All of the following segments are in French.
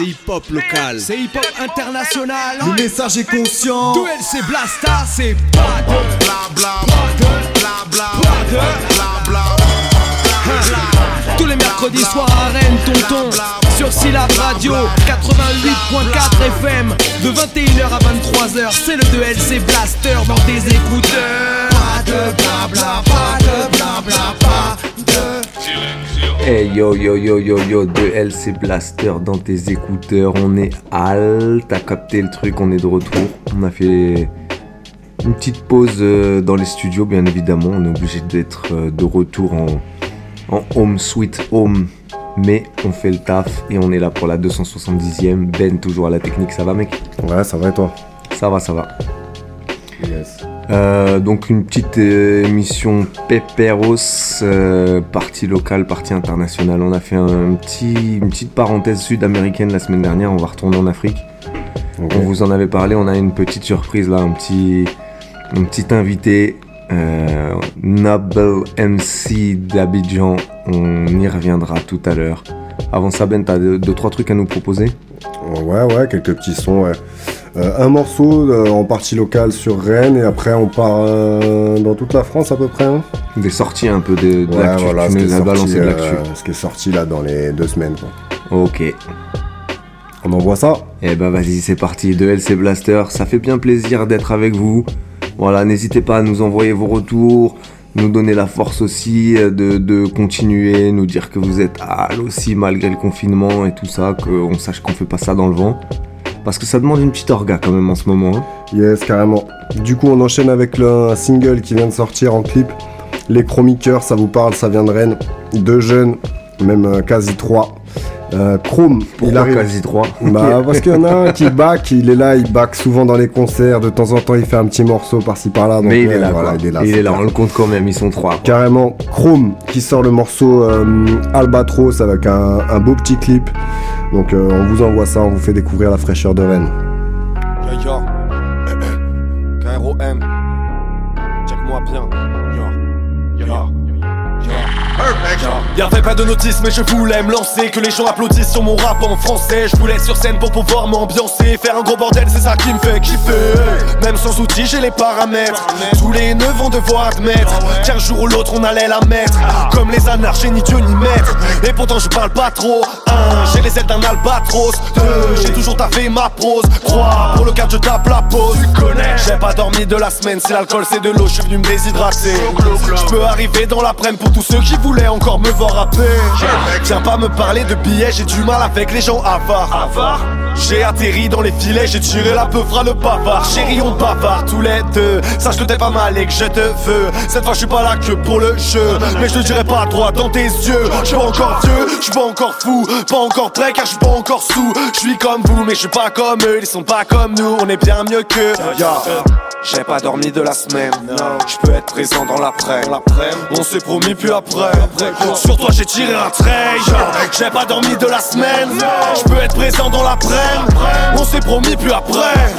c'est hip-hop local, c'est hip-hop international. Le message est conscient. Duel c'est Blasta, c'est pas de bla bla bla bla bla bla Tous les mercredis soirs à Rennes, tonton. Sur Syllab Radio 88.4 FM. De 21h à 23h, c'est le 2LC Blaster dans tes écouteurs. Pas de blabla, pas de blabla, pas de. Hey yo yo yo yo yo de LC Blaster dans tes écouteurs, on est Al, t'as capté le truc, on est de retour. On a fait une petite pause euh, dans les studios bien évidemment, on est obligé d'être euh, de retour en, en home sweet home. Mais on fait le taf et on est là pour la 270ème. Ben toujours à la technique, ça va mec? Ouais, ça va et toi? Ça va, ça va. Yes. Euh, donc une petite euh, émission Peperos, euh, partie locale, partie internationale. On a fait un petit, une petite parenthèse sud-américaine la semaine dernière, on va retourner en Afrique. On vous en avait parlé, on a une petite surprise là, un petit, un petit invité, euh, Noble MC d'Abidjan. On y reviendra tout à l'heure. Avant ça, Ben, t'as deux, deux, trois trucs à nous proposer? Ouais, ouais, quelques petits sons, ouais. Euh, un morceau euh, en partie locale sur Rennes et après on part euh, dans toute la France à peu près. hein. Des sorties un peu de, de Ouais, l'actu. voilà, ce qui, sorti, de l'actu. ce qui est sorti là dans les deux semaines. quoi. Ok. On envoie ça Eh ben vas-y, c'est parti, de LC Blaster, ça fait bien plaisir d'être avec vous. Voilà, n'hésitez pas à nous envoyer vos retours, nous donner la force aussi de, de continuer, nous dire que vous êtes hal aussi malgré le confinement et tout ça, qu'on sache qu'on fait pas ça dans le vent. Parce que ça demande une petite orga quand même en ce moment. hein. Yes, carrément. Du coup, on enchaîne avec le single qui vient de sortir en clip. Les Chroniqueurs, ça vous parle, ça vient de Rennes. Deux jeunes, même euh, quasi trois. Euh, Chrome, il arrive. quasi 3 Bah, parce qu'il y en a un qui back, il est là, il back souvent dans les concerts. De temps en temps, il fait un petit morceau par-ci par-là. donc Mais il ouais, est là, voilà, il est là. il est là, on le compte quand même, ils sont trois. Carrément, Chrome qui sort le morceau euh, Albatros avec un, un beau petit clip. Donc euh, on vous envoie ça, on vous fait découvrir la fraîcheur de Rennes. Yo yo Y'avait pas de notice mais je voulais me lancer Que les gens applaudissent sur mon rap en français. Je voulais sur scène pour pouvoir m'ambiancer. Faire un gros bordel c'est ça qui me fait kiffer. Même sans outils j'ai les paramètres. Tous les nœuds vont devoir admettre Qu'un jour ou l'autre on allait la mettre. Comme les anarches ni Dieu ni maître. Et pourtant je parle pas trop. Un, J'ai les ailes d'un albatros. Deux, j'ai toujours taffé ma prose. Trois, pour le cadre je tape la pause. Tu connais. J'ai pas dormi de la semaine C'est l'alcool c'est de l'eau Je suis venu me déshydrater. Je peux arriver dans l'après-midi pour tous ceux qui voulaient encore me voir rapper Viens pas me parler de billets J'ai du mal avec les gens avares. J'ai atterri dans les filets J'ai tiré la peu fera le bavard. Chérie on bavard tous les deux. Sache que t'es pas mal et que je te veux. Cette fois je suis pas là que pour le jeu. Mais je te dirai pas droit dans tes yeux. Je suis pas encore vieux, je suis pas encore fou. Pas encore prêt car je suis pas encore sous. Je suis comme vous mais je suis pas comme eux. Ils sont pas comme nous, on est bien mieux que. J'ai pas dormi de la semaine Je peux être présent dans l'après On s'est promis puis après Sur toi j'ai tiré un trait J'ai pas dormi de la semaine. Je peux être présent dans l'après On s'est promis puis après.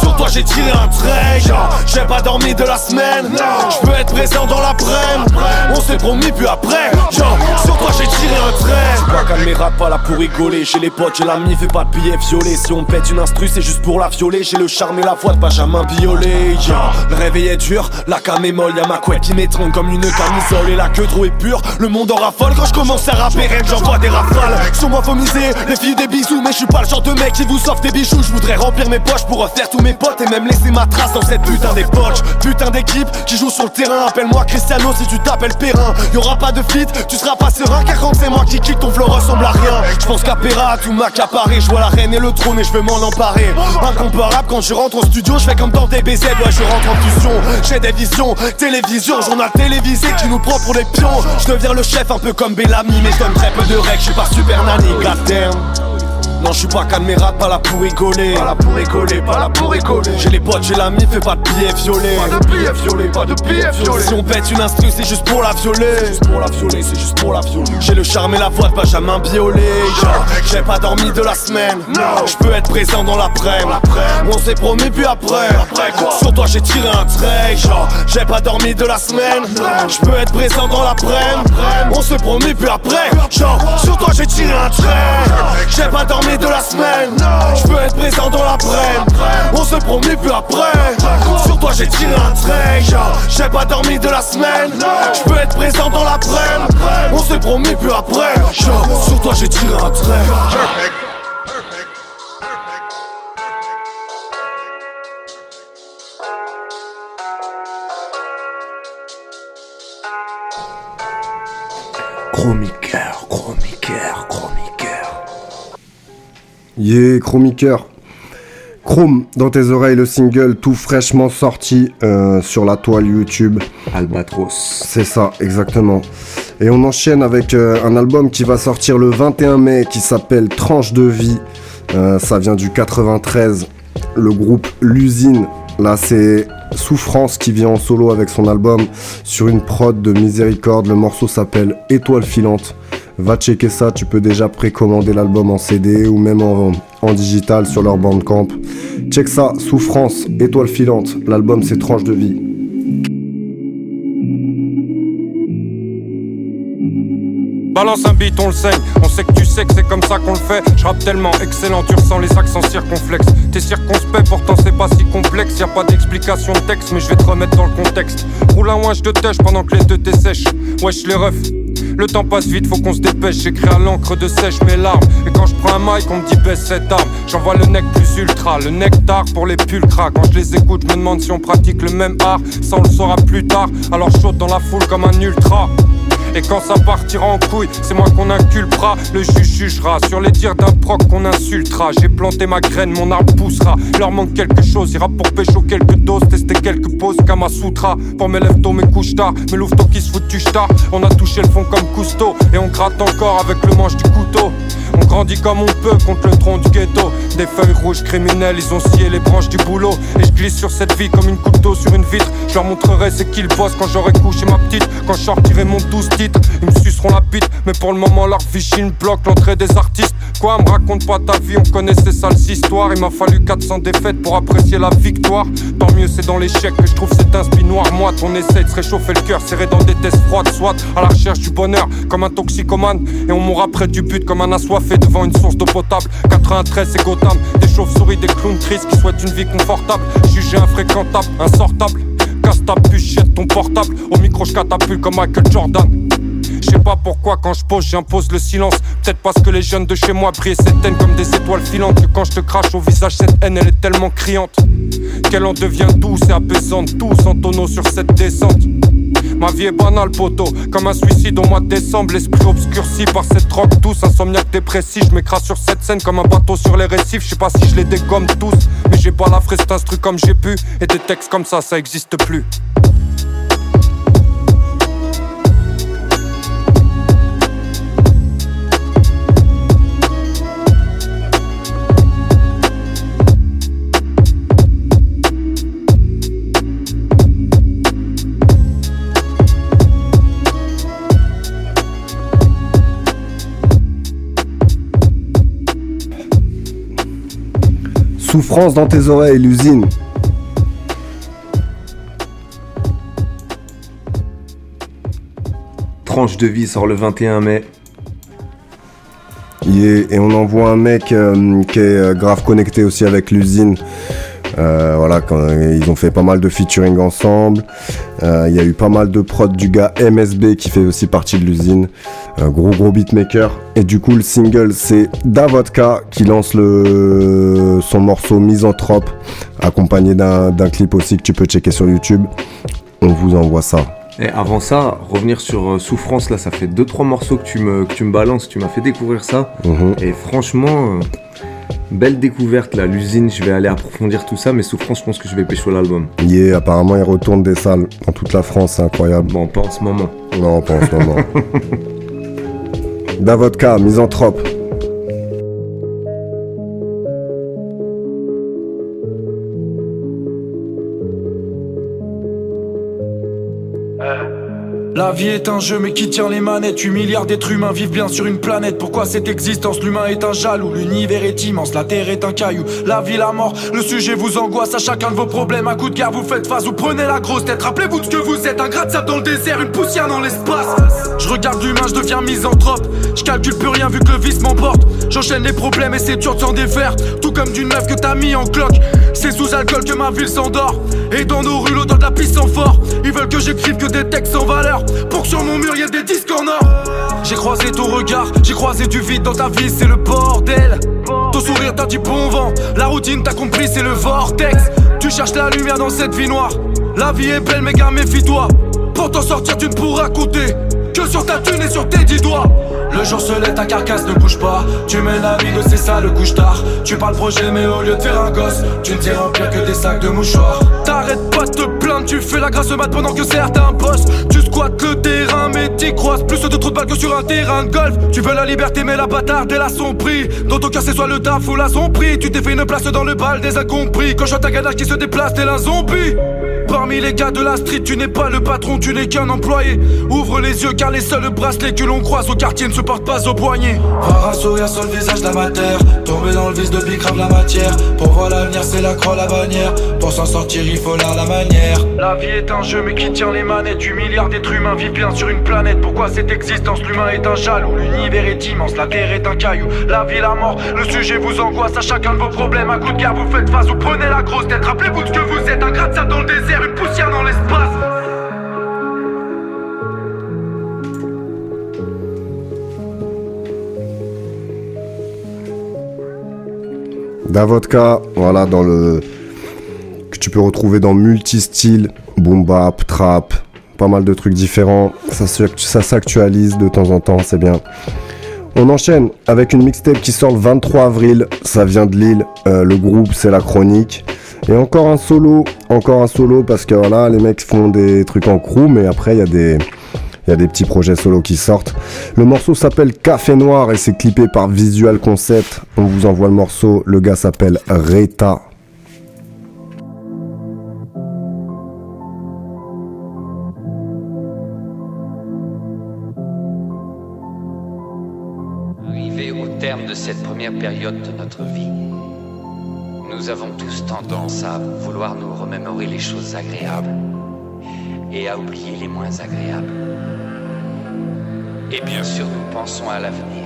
Sur toi j'ai tiré un trait J'ai pas dormi de la semaine. Je peux être présent dans l'après On s'est promis puis après. Sur toi j'ai tiré un trait. Pas calmer rap pas là pour rigoler. Chez les potes j'ai l'ami fais pas de billets violés Si on pète une instru c'est juste pour la violer. J'ai le charme et la voix de Benjamin Biolay. Le réveil est dur, la cam est molle. Y'a ma couette qui m'étrangle comme une camisole. Et la queue trop est pure, le monde en Quand je commence à rapper j'envoie des rafales. Sur moi faut miser, les filles des bisous. Mais je suis pas le genre de mec qui vous offre des bijoux. Je voudrais remplir mes poches pour refaire tous mes potes Et même laisser ma trace dans cette putain d'époque Putain d'équipe qui joue sur le terrain. Appelle-moi Cristiano si tu t'appelles Perrin. Y'aura pas de fit, tu seras pas serein Car quand c'est moi qui kick ton flow ressemble à rien. Je pense qu'à Perra tout m'accaparer Je vois la reine et le trône et je veux m'en emparer. Incomparable quand je rentre au studio Je fais comme dans DBZ, ouais je rentre en fusion. J'ai des visions, télévision, journal télévisé qui nous prend pour des pions. Je deviens le chef un peu comme Bellamy Mais je très peu de règles, je suis pas super nanny, goddamn non, je suis pas caméra, pas là pour rigoler. Pas là pour rigoler, pas là pour rigoler. J'ai les potes, j'ai l'ami, fais pas de billets violés. Pas de billets violés, pas de billets violés. Si on pète une instru, c'est juste pour la violer. C'est juste pour la violer, c'est juste pour la violer. J'ai le charme et la voix de Benjamin Biolay. J'ai pas dormi de la semaine. Je peux être présent dans l'après. On s'est promis, puis après. Sur toi, j'ai tiré un trait. J'ai pas dormi de la semaine. Je peux être présent dans l'après. On s'est promis, puis après. Sur toi, j'ai tiré un trait. J'ai pas dormi dormi de la semaine. Je peux être présent dans la On se promet plus après. Sur toi j'ai tiré un trait. J'ai pas dormi de la semaine. Je peux être présent dans la On se promet plus après. Sur toi j'ai tiré un trait. Chromiqueur, chromiqueur, chromiqueur. Yeah, chromiqueur. Chrome dans tes oreilles, le single tout fraîchement sorti euh, sur la toile YouTube. Albatros. C'est ça, exactement. Et on enchaîne avec euh, un album qui va sortir le 21 mai qui s'appelle Tranche de vie. Euh, ça vient du 93. Le groupe L'usine. Là, c'est Souffrance qui vient en solo avec son album sur une prod de Miséricorde. Le morceau s'appelle Étoile filante. Va checker ça, tu peux déjà précommander l'album en CD ou même en, digital sur leur bandcamp. Check ça, Souffrance, Étoile filante. L'album c'est Tranche de vie. Balance un beat, on le saigne. On sait que tu sais que c'est comme ça qu'on le fait. Je rappe tellement excellent, tu ressens les accents circonflexes. T'es circonspect, pourtant c'est pas si complexe. Y a pas d'explication de texte, mais je vais te remettre dans le contexte. Roule un wesh de tâche pendant que les deux t'essèchent. Wesh les refs. Le temps passe vite, faut qu'on se dépêche. J'écris à l'encre de sèche mes larmes. Et quand je prends un mic, on me dit baisse cette arme. J'envoie le nec plus ultra, le nectar pour les pulcras. Quand je les écoute, je me demande si on pratique le même art. Ça on le saura plus tard. Alors chaude dans la foule comme un ultra. Et quand ça partira en couille, c'est moi qu'on inculpera. Le juge jugera sur les dires d'un proc qu'on insultera. J'ai planté ma graine, mon arbre poussera. Leur manque quelque chose, ira pour pécho quelques doses, tester quelques poses, Kama Sutra. Pour mes lèvres tôt, mes couches tard, mes louveteaux qui se foutent du star. On a touché le fond comme Cousteau, et on gratte encore avec le manche du couteau. On grandit comme on peut contre le tronc du ghetto. Des feuilles rouges criminelles, ils ont scié les branches du boulot. Et je glisse sur cette vie comme une coupe d'eau sur une vitre. Je leur montrerai c'est qu'ils bossent quand j'aurai couché ma petite. Quand je sortirai mon 12 ils me suceront la bite. Mais pour le moment, leur vichine bloque l'entrée des artistes. Quoi, me raconte pas ta vie, on connaît ces sales histoires. Il m'a fallu 400 défaites pour apprécier la victoire. Tant mieux, c'est dans l'échec que je trouve cet inspi noir. Moi, ton essaie de se réchauffer le cœur, serré dans des tests froides, soit à la recherche du bonheur comme un toxicomane. Et on mourra près du but comme un assoiffé devant une source d'eau potable. 93, c'est Gotham. Des chauves-souris, des clowns tristes qui souhaitent une vie confortable. Jugé infréquentable, insortable. Casse ta puce, jette ton portable. Au micro, je catapulte comme Michael Jordan. Je sais pas pourquoi quand je pose j'impose le silence Peut-être parce que les jeunes de chez moi brillent cette haine comme des étoiles filantes quand je te crache au visage cette haine elle est tellement criante Qu'elle en devient douce et apaisante Tous en tonneau sur cette descente Ma vie est banale, poteau, comme un suicide au mois de décembre. L'esprit obscurci par cette drogue tous, insomniaque dépressif. Je m'écrase sur cette scène comme un bateau sur les récifs. Je sais pas si je les dégomme tous, mais j'ai pas la fraise, truc comme j'ai pu. Et des textes comme ça, ça existe plus. Souffrance dans tes oreilles, l'usine. Tranche de vie sort le 21 mai. Yeah, Et on envoie un mec euh, qui est euh, grave connecté aussi avec l'usine. Euh, voilà, quand, ils ont fait pas mal de featuring ensemble. Euh, Il y a eu pas mal de prod du gars MSB qui fait aussi partie de l'usine. Gros gros beatmaker. Et du coup, le single, c'est Davodka qui lance le, son morceau Misanthrope, accompagné d'un clip aussi que tu peux checker sur YouTube. On vous envoie ça. Et avant ça, revenir sur euh, Souffrance, là, ça fait 2-3 morceaux que tu me, que tu me balances, tu m'as fait découvrir ça. Mhm. Et franchement, euh, belle découverte là, l'usine, je vais aller approfondir tout ça, mais Souffrance, je pense que je vais pécho l'album. Yeah, apparemment, il retourne des salles dans toute la France, c'est incroyable. Bon, pas en ce moment. Non, pas en ce moment. Davodka, misanthrope. La vie est un jeu mais qui tient les manettes? 8 milliards d'êtres humains vivent bien sur une planète. Pourquoi cette existence? L'humain est un jaloux L'univers est immense La terre est un caillou. La vie, la mort Le sujet vous angoisse À chacun de vos problèmes. Un coup de guerre vous faites face Vous prenez la grosse tête. Rappelez-vous de ce que vous êtes Un gratte de dans le désert Une poussière dans l'espace. Je regarde l'humain Je deviens misanthrope. Je calcule plus rien vu que le vice m'emporte. J'enchaîne les problèmes Et c'est dur de s'en défaire. Tout comme d'une meuf que t'as mis en cloque C'est sous alcool que ma ville s'endort. Et dans nos rues l'odeur de la piste sans fort. Ils veulent que j'écrive que des textes sans valeur. Pour que sur mon mur y'a des disques en or. J'ai croisé ton regard, j'ai croisé du vide dans ta vie, c'est le bordel. Ton sourire t'a dit bon vent, la routine t'a compris, c'est le vortex. Tu cherches la lumière dans cette vie noire. La vie est belle mais gars méfie-toi. Pour t'en sortir tu ne pourras compter Que sur ta thune et sur tes dix doigts le jour se lève, ta carcasse ne bouge pas. Tu mènes la vie de c'est ça le couche tard. Tu parles projet, mais au lieu de faire un gosse, tu ne t'es remplir que des sacs de mouchoirs. T'arrêtes pas de te plaindre, tu fais la grâce mat pendant que certains bossent. Tu squattes le terrain, mais t'y croises plus de trop de balles que sur un terrain de golf. Tu veux la liberté, mais la bâtarde, elle a son prix. Dans ton cœur, c'est soit le taf ou la prix. Tu t'es fait une place dans le bal des incompris. Quand je ta ganache qui se déplace, t'es un zombie. Parmi les gars de la street, tu n'es pas le patron, tu n'es qu'un employé. Ouvre les yeux car les seuls bracelets que l'on croise au quartier ne se portent pas au poignet. Rare sourire sur le visage d'amateur, tomber dans le vice de grave la matière. Pour voir l'avenir, c'est la croix, la bannière. Pour s'en sortir, il faut là la manière. La vie est un jeu, mais qui tient les manettes Du milliard d'êtres humains vivent bien sur une planète. Pourquoi cette existence L'humain est un jaloux, l'univers est immense, la terre est un caillou. La vie, la mort, le sujet vous angoisse à chacun de vos problèmes. Un coup de guerre, vous faites face, vous prenez la grosse tête. Rappelez-vous de ce que vous êtes, un gratte ça dans le désert une poussière dans l'espace. Davodka, voilà, dans le. que tu peux retrouver dans multi-styles, boom bap, trap, pas mal de trucs différents. Ça, ça s'actualise de temps en temps, c'est bien. On enchaîne avec une mixtape qui sort le 23 avril. Ça vient de Lille. Euh, le groupe, c'est la chronique. Et encore un solo, encore un solo parce que voilà, les mecs font des trucs en crew, mais après il y a des il y a des petits projets solo qui sortent. Le morceau s'appelle Café Noir et c'est clippé par Visual Concept. On vous envoie le morceau. Le gars s'appelle Reta. Arrivé au terme de cette première période de notre vie, nous avons tous tendance à vouloir nous remémorer les choses agréables et à oublier les moins agréables. Et bien sûr, nous pensons à l'avenir.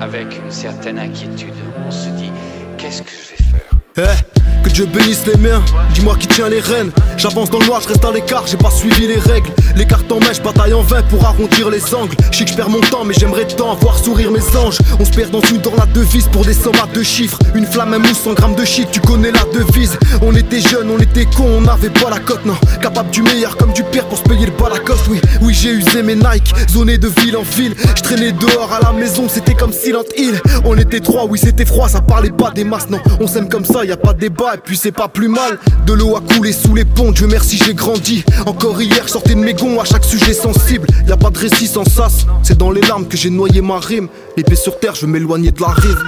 Avec une certaine inquiétude, on se dit, qu'est-ce que je vais faire? Que Dieu bénisse les miens, dis-moi qui tient les rênes. J'avance dans le noir, je reste à l'écart, j'ai pas suivi les règles. Les cartes en mèche, bataille en vain pour arrondir les angles. Je sais que je perds mon temps, mais j'aimerais tant voir sourire mes anges. On se perd dans une dans la devise pour des sommes à deux chiffres. Une flamme, un mousse, 100 grammes de shit, tu connais la devise. On était jeunes, on était cons, on n'avait pas la cote, non. Capable du meilleur comme du pire pour se payer le bas la coste, oui. Oui, j'ai usé mes Nike, zoné de ville en ville. Je traînais dehors à la maison, c'était comme Silent Hill. On était trois, oui, c'était froid, ça parlait pas des masses, non. On s'aime comme ça, y a pas de débat, puis c'est pas plus mal. De l'eau a coulé sous les ponts, Dieu merci, j'ai grandi. Encore hier, je sortais de mes gonds à chaque sujet sensible. Y a pas de récit sans sas, c'est dans les larmes que j'ai noyé ma rime. L'épée sur terre, je m'éloigner de la rive.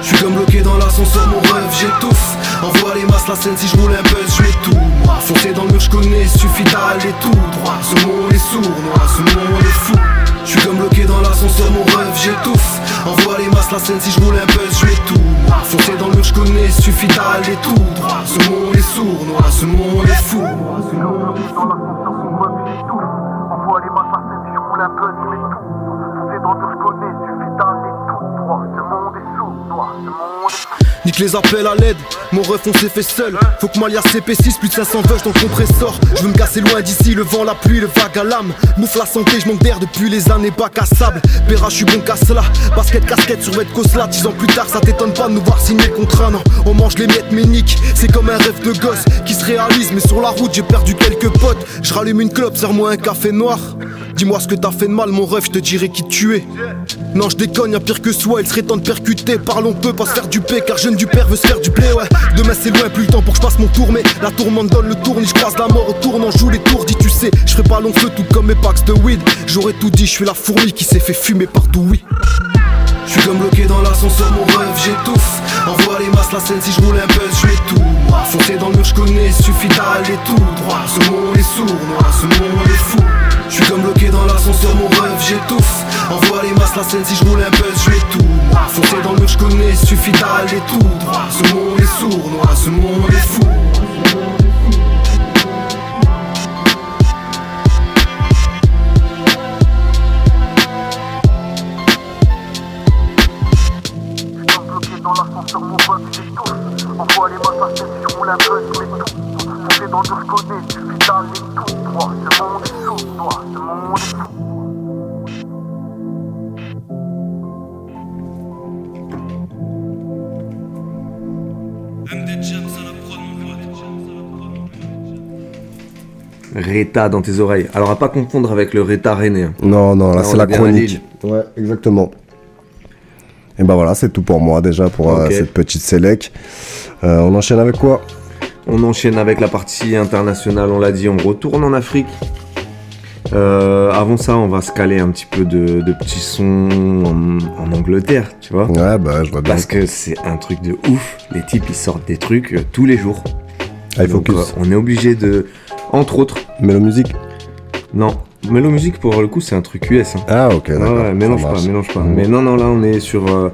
Je suis comme bloqué dans l'ascenseur, mon rêve, j'étouffe. Envoie les masses, la scène, si je roule un buzz, je tout. Foncer dans le mur, je connais, suffit d'aller tout droit. Ce monde est sourd, noir, ce monde est fou. Je suis comme bloqué dans l'ascenseur, mon rêve, j'étouffe. Envoie les masses, la scène, si je roule un buzz, je tout. Foncer dans le je connais, suffit d'aller tout droit. Ce monde est sourd, ce monde est fou. Les masses, la roule un buzz, je tout. Dans je connais, suffit d'aller tout droit. Ce monde est sourd, ce monde est fou. Nique les appels à l'aide, mon ref on s'est fait seul. Faut que Malia CP6 plus de 500 vush dans le compresseur. Je veux me casser loin d'ici, le vent, la pluie, le vague à l'âme. Mouffe la santé, je manque d'air depuis les années bac à sable. Péra je suis bon qu'à cela, basket, casquette sur Red Cosla 10 ans plus tard ça t'étonne pas de nous voir signer le contrat Non, on mange les miettes mais nique, c'est comme un rêve de gosse Qui se réalise mais sur la route j'ai perdu quelques potes. Je rallume une clope, serre-moi un café noir Dis-moi ce que t'as fait de mal mon ref, je te dirai qui tu es Non je déconne, y'a pire que soi, il serait temps de percuter Parlons peu, pas se faire du P car jeune du père veut se faire du blé, ouais. Demain c'est loin, plus le temps pour que je passe mon tour, mais la tourmente donne le tournis, je croise la mort au tournant, joue les tours, dis tu sais, je ferai pas long feu tout comme mes packs de weed. J'aurais tout dit, je suis la fourmi qui s'est fait fumer partout, oui. Je suis comme bloqué dans l'ascenseur, mon rêve, j'étouffe. Envoie les masses, la scène, si je roule un buzz, je tout. Foncer dans le mur, je connais, suffit d'aller tout droit. Ce monde est sourd, ce monde est fou. Je suis comme bloqué dans l'ascenseur, mon rêve, j'étouffe. Envoie les masses, la scène, si je roule un buzz, je tout. Foncer dans le mur, je connais, suffit d'aller tout. Ce monde est sourd, ce monde est fou. Reta dans tes oreilles. Alors à pas confondre avec le Reta René. Hein. Non, non, là c'est la chronique. Ouais, exactement. Et ben voilà, c'est tout pour moi déjà pour euh, cette petite sélec. Euh, on enchaîne avec quoi? On enchaîne avec la partie internationale, on l'a dit, on retourne en Afrique. Euh, avant ça, on va se caler un petit peu de, petits sons en, Angleterre, tu vois. Ouais, bah je vois bien. Parce que c'est un truc de ouf. Les types, ils sortent des trucs tous les jours. Ah, focus. on est obligé de entre autres. Mélo Musique Non. Mélo Musique, pour le coup, c'est un truc US. Hein. Ah, ok, d'accord. Ouais, mélange pas, mélange pas. Mais non, non, là, on est sur, euh,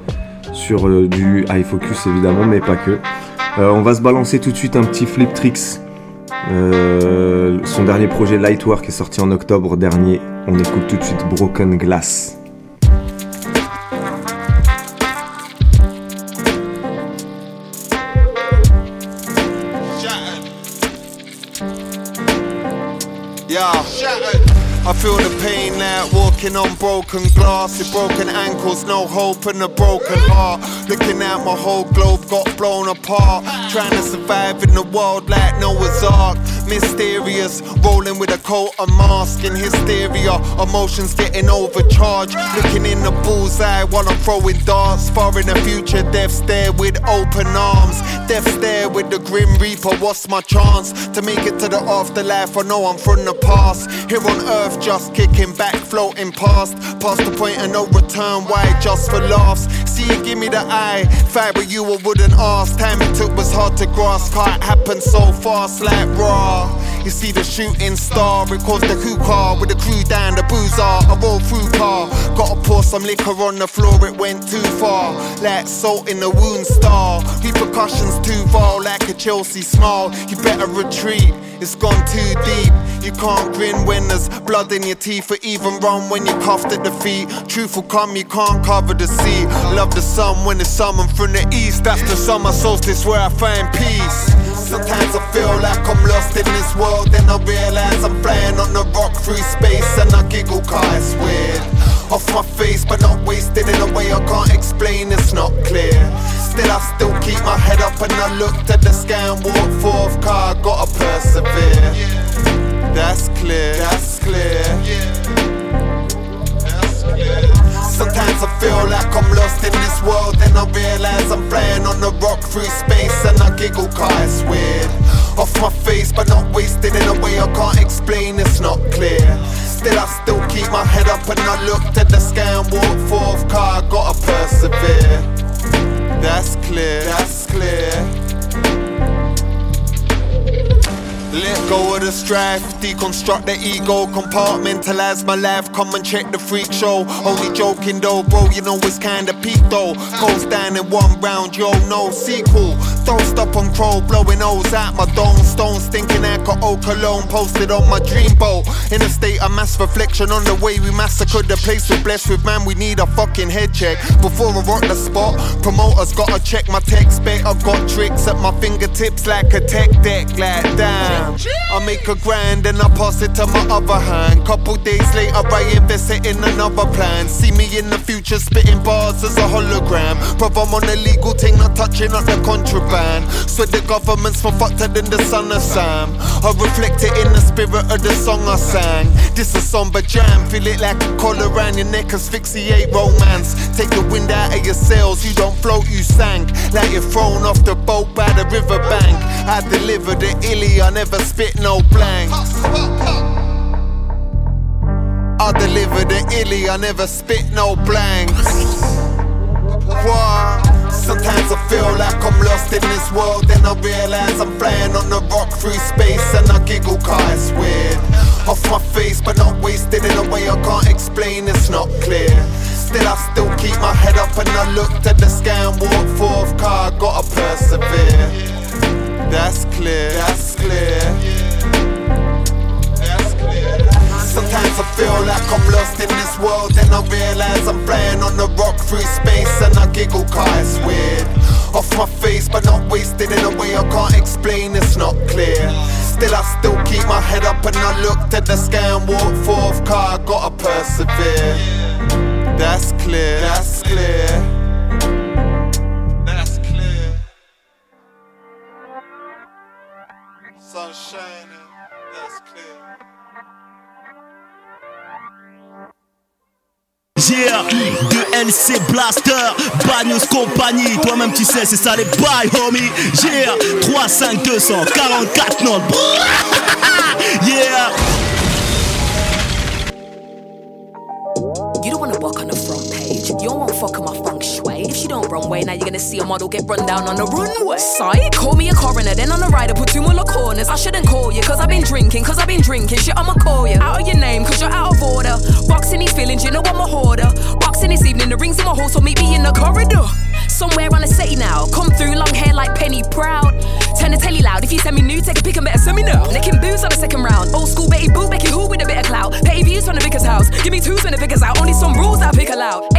sur euh, du high focus, évidemment, mais pas que. Euh, on va se balancer tout de suite un petit Flip Tricks. son dernier projet Lightwork est sorti en octobre dernier. On écoute tout de suite Broken Glass. I feel the pain like walking on broken glass with broken ankles, no hope and a broken heart. Looking at my whole globe got blown apart. Trying to survive in the world like Noah's Ark. Mysterious, rolling with a coat of mask in hysteria. Emotions getting overcharged. Looking in the bullseye while I'm throwing darts. Far in the future, death stare with open arms. Death stare with the grim reaper. What's my chance to make it to the afterlife? I know I'm from the past. Here on earth, just kicking back, floating past. Past the point of no return. Why just for laughs? See you give me the eye. Fight with you, I wouldn't ask. Time it took was hard to grasp. Can't so fast, like raw. You see the shooting star, caused the hookah with the crew down the boozer. I roll through car, gotta pour some liquor on the floor, it went too far. Like salt in the wound star, repercussions too far, like a Chelsea smile. You better retreat, it's gone too deep. You can't grin when there's blood in your teeth, or even run when you're cuffed at the feet. Truth will come, you can't cover the sea. Love the sun when it's summoned from the east. That's the summer solstice where I find peace. Sometimes I feel like I'm lost in Still, I still keep my head up and I look at the sky and walk forth, car I gotta persevere. That's clear, that's clear. That's clear. Sometimes I feel like I'm lost in this world, then I realize I'm flying on a rock through space, and I giggle cause it's weird. Off my face, but not wasted in a way I can't explain, it's not clear. Still, I still keep my head up and I look at the sky and walk forth, car I gotta persevere. That's clear, that's clear. Let go of the strife, deconstruct the ego, compartmentalize my life. Come and check the freak show. Only joking though, bro, you know it's kinda peak though. Goes down in one round, yo, no sequel. Don't stop on crow, blowing O's at my dome. Stone stinking alcohol cologne, posted on my dream boat. In a state of mass reflection on the way we massacred the place we're blessed with, man. We need a fucking head check before I rock the spot. Promoters gotta check my tech spec. I've got tricks at my fingertips like a tech deck, like damn. I make a grand and I pass it to my other hand. Couple days later, I invest it in another plan. See me in the future spitting bars as a hologram. Bruv, I'm on a legal thing, not touching on the contraband. So the government's more fucked than the son of Sam. I reflect it in the spirit of the song I sang. This a somber jam, feel it like a collar around your neck, asphyxiate romance. Take the wind out of your sails, you don't float, you sank. Like you're thrown off the boat by the riverbank. I deliver the illy, I never spit no blanks. I deliver the illy, I never spit no blanks. Sometimes feel like I'm lost in this world, then I realize I'm flying on the rock through space and I giggle cause it's weird. Off my face, but not wasted in a way I can't explain, it's not clear. Still, I still keep my head up and I look to the sky and walk forth, car I gotta persevere. That's clear, that's clear. That's clear. Sometimes I feel like I'm lost in this world, then I realize I'm flying on the rock through space and I giggle cause it's weird. Off my face, but not wasted in a way I can't explain, it's not clear. Still, I still keep my head up and I look to the sky and walk forth, car I gotta persevere. That's clear, that's clear. Yeah, de LC Blaster, Bagnos Compagnie, toi-même tu sais, c'est ça les bails, homie. Yeah, 3, 5, 200, 44 notes. Yeah. You don't wanna walk on the front page. You don't want fuck on my shui. If you don't run away, now you're gonna see a model get run down on the runway. Sight, call me a coroner, then on the rider, put two more corners. I shouldn't call you, cause I've been drinking, cause I've been drinking. Shit, I'ma call you. Out of your name, cause you're out of order. Boxing these feelings, you know I'm a hoarder. Boxing this evening, the rings in my horse, so meet me in the corridor. Somewhere on the city now. Come through, long hair like Penny Proud. Turn the telly loud. If you send me new, take a pic and better send me now. Licking boots on the second round. Old school Betty Boo, Becky Who with a bit of clout. Petty views from the vicar's house. Give me twos when the vicar's out. Only some rules I pick aloud.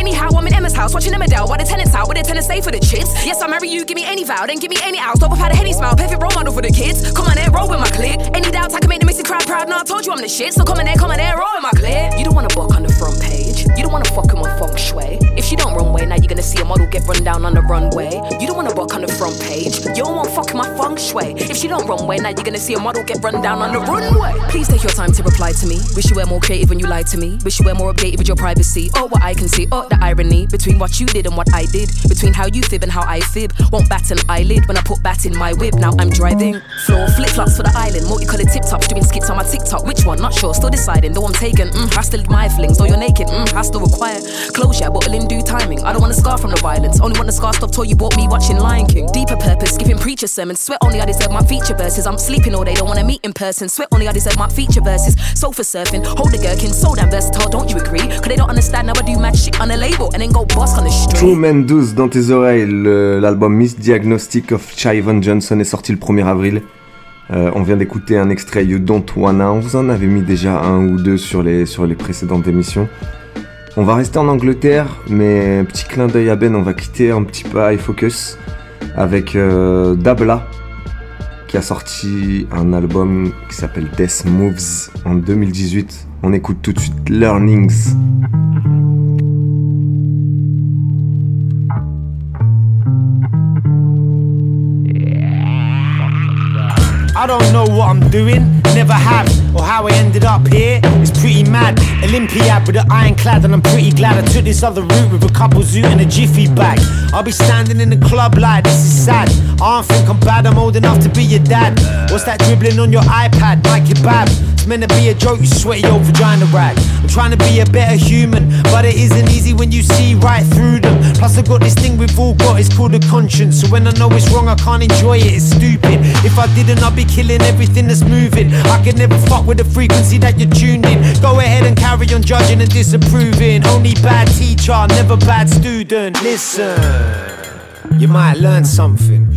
House, watching Emma Dell while the tenants out. With the tenants stay for the chits. Yes, I marry you, give me any vow, then give me any house. Top of had a henny smile, perfect role model for the kids. Come on there, roll with my clique. Any doubt I can make the missing crowd proud. No, I told you I'm the shit. So come on there, come on there, roll with my clique. You don't wanna book on the front page. You don't wanna fuck with my feng shui. She don't run way, now you're gonna see a model get run down on the runway. You don't wanna walk on the front page. You don't want fuck with my feng shui. If she don't run now you're gonna see a model get run down on the runway. Please take your time to reply to me. Wish you were more creative when you lied to me. Wish you were more updated with your privacy. Oh, what I can see. Oh, the irony between what you did and what I did. Between how you fib and how I fib. Won't bat an eyelid when I put bat in my whip. Now I'm driving. Floor flip flops for the island. Multicolored tip tops doing skits on my TikTok. Which one? Not sure. Still deciding. Though I'm taken. Mm, I still my flings. Though you're naked. Mm, I still require closure. In due timing. I don't want to scar from the violence. Only want the scar stop toy you bought me watching Lion King. Deeper purpose. Giving preacher sermons. Sweat only I deserve my feature verses. I'm sleeping all day. Don't want to meet in person. Sweat only I deserve my feature verses. Sofa surfing. Hold the gherkin. So damn versatile. Don't you agree? Cause they don't understand how I do mad shit on a label. And then go boss on the street. True Men 12 dans tes oreilles, le- l'album Misdiagnostic of Chivon Johnson est sorti le 1er avril. Euh, on vient d'écouter un extrait You Don't Wanna, on vous en avait mis déjà un ou deux sur les, sur les précédentes émissions. On va rester en Angleterre, mais petit clin d'œil à Ben, on va quitter un petit peu iFocus avec euh, Dabla qui a sorti un album qui s'appelle Death Moves en 2018. On écoute tout de suite Learnings. I don't know what I'm doing, never have, or how I ended up here. Mad. Olympiad with an ironclad, and I'm pretty glad I took this other route with a couple zoot and a jiffy bag. I'll be standing in the club like this is sad. I don't think I'm bad, I'm old enough to be your dad. What's that dribbling on your iPad, Mike Kebab? Meant to be a joke, you sweaty old vagina rag. I'm trying to be a better human, but it isn't easy when you see right through them. Plus, I got this thing we've all got, it's called a conscience. So when I know it's wrong, I can't enjoy it, it's stupid. If I didn't, I'd be killing everything that's moving. I could never fuck with the frequency that you're tuned in. Go ahead and carry on judging and disapproving. Only bad teacher, never bad student. Listen, you might learn something.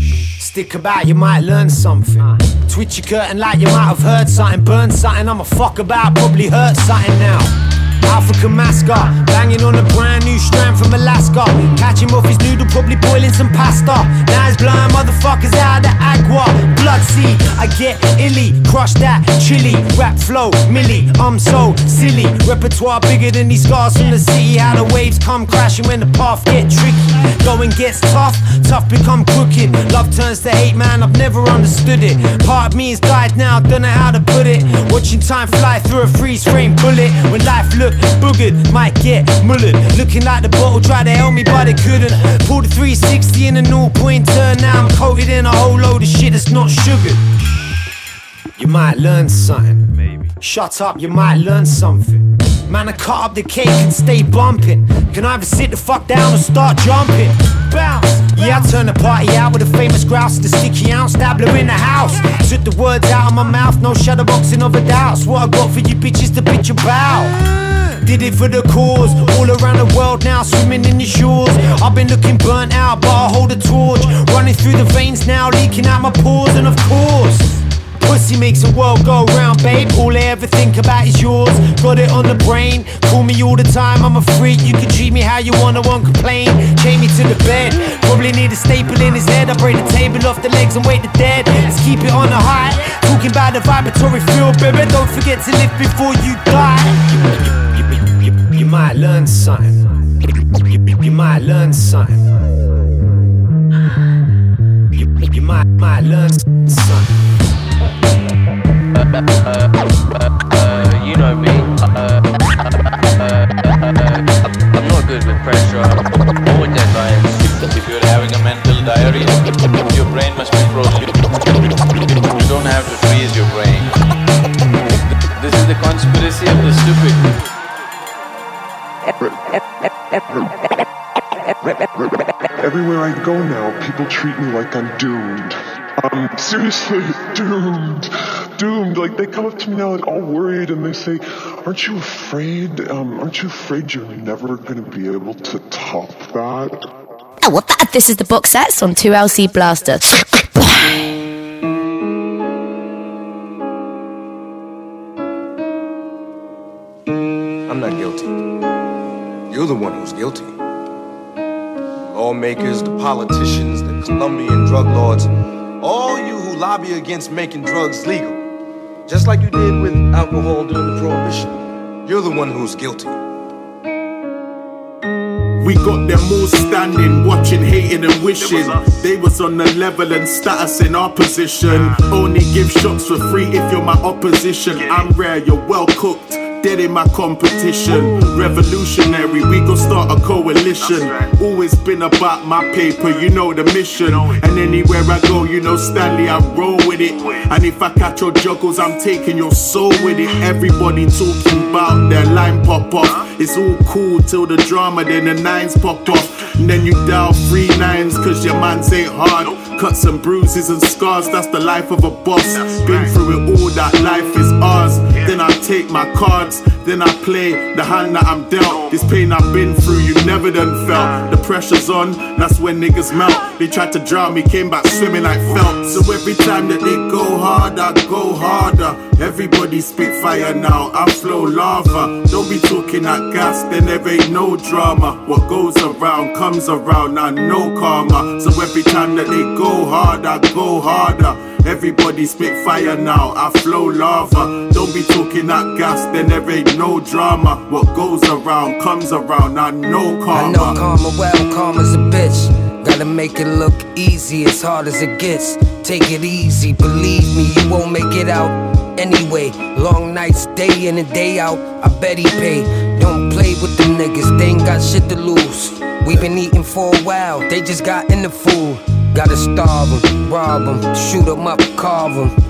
Stick about, you might learn something. Twitch your curtain like you might have heard something, Burn something. I'm a fuck about, probably hurt something now. African mascot, banging on a brand new strand from Alaska. Catch him off his noodle, probably boiling some pasta. Now he's blind motherfuckers out of the agua. Blood sea, I get illy, crush that chili. Rap flow, milli, I'm so silly. Repertoire bigger than these scars from the city. How the waves come crashing when the path get tricky. Going gets tough, tough become crooked. Love turns to hate, man, I've never understood it. Part of me has died now, don't know how to put it. Watching time fly through a freeze frame bullet. When life look boogered, might get mullered. Looking like the bottle tried to help me, but it couldn't. Pulled a 360 in a null point turn. Now I'm coated in a whole load of shit that's not sugared. You might learn something. Maybe. Shut up, you might learn something. Man, I cut up the cake and stay bumping. Can I either sit the fuck down or start jumping. Bounce. Yeah, I turn the party out with a famous grouse, the sticky ounce, stabler in the house. Took the words out of my mouth, no shadow boxing over doubts. What I got for you bitches to bitch about. Did it for the cause, all around the world now, swimming in the shores. I've been looking burnt out, but I hold a torch. Running through the veins now, leaking out my pores, and of course. Pussy makes the world go round, babe. All I ever think about is yours. Got it on the brain. Call me all the time, I'm a freak. You can treat me how you wanna, won't complain. Chain me to the bed. Probably need a staple in his head. I break the table off the legs and wait the dead. Let's keep it on the high. Talking about the vibratory field, baby. Don't forget to live before you die. Might learn something. You might learn something. You might, might learn something. you know me. I'm not good with pressure or deadlines. If you're having a mental diarrhea, your brain must be frozen. You don't have to freeze your brain. This is the conspiracy of the stupid. Everywhere I go now, people treat me like I'm doomed. I'm seriously doomed. Doomed. Like they come up to me now like all worried and they say, Aren't you afraid? Um, aren't you afraid you're never gonna be able to top that? Oh, what that? This is the box sets on 2LC Blaster. I'm not guilty. You're the one who's guilty. Lawmakers, the politicians, the Colombian drug lords, all you who lobby against making drugs legal, just like you did with alcohol during the Prohibition. You're the one who's guilty. We got them all standing, watching, hating, and wishing. They was on the level and status in our position. Only give shots for free if you're my opposition. I'm rare, you're well cooked. Dead in my competition. Revolutionary, we gon' start a coalition. Always been about my paper, you know the mission. And anywhere I go, you know Stanley, I roll with it. And if I catch your juggles, I'm taking your soul with it. Everybody talking about their line pop off. It's all cool till the drama, then the nines pop off. And then you dial three nines, cause your mans ain't hard. Cuts and bruises and scars, that's the life of a boss. Been through it all, that life is ours. I take my cards, then I play the hand that I'm dealt. This pain I've been through, you never done felt. The pressure's on, that's when niggas melt. They tried to drown me, came back swimming like felt. So every time that they go hard, I go harder. Everybody spit fire now, I flow lava. Don't be talking that gas, then there ain't no drama. What goes around comes around, I know karma. So every time that they go hard, I go harder. Everybody spit fire now, I flow lava. Don't be talking that gas, then there ain't no drama. What goes around comes around, I know karma. I know karma well, karma's a bitch. Gotta make it look easy, as hard as it gets. Take it easy, believe me, you won't make it out. Anyway, long nights, day in and day out. I bet he pay. Don't play with them niggas, they ain't got shit to lose. we been eating for a while, they just got in the food. Gotta starve them, rob them, shoot them up, carve them.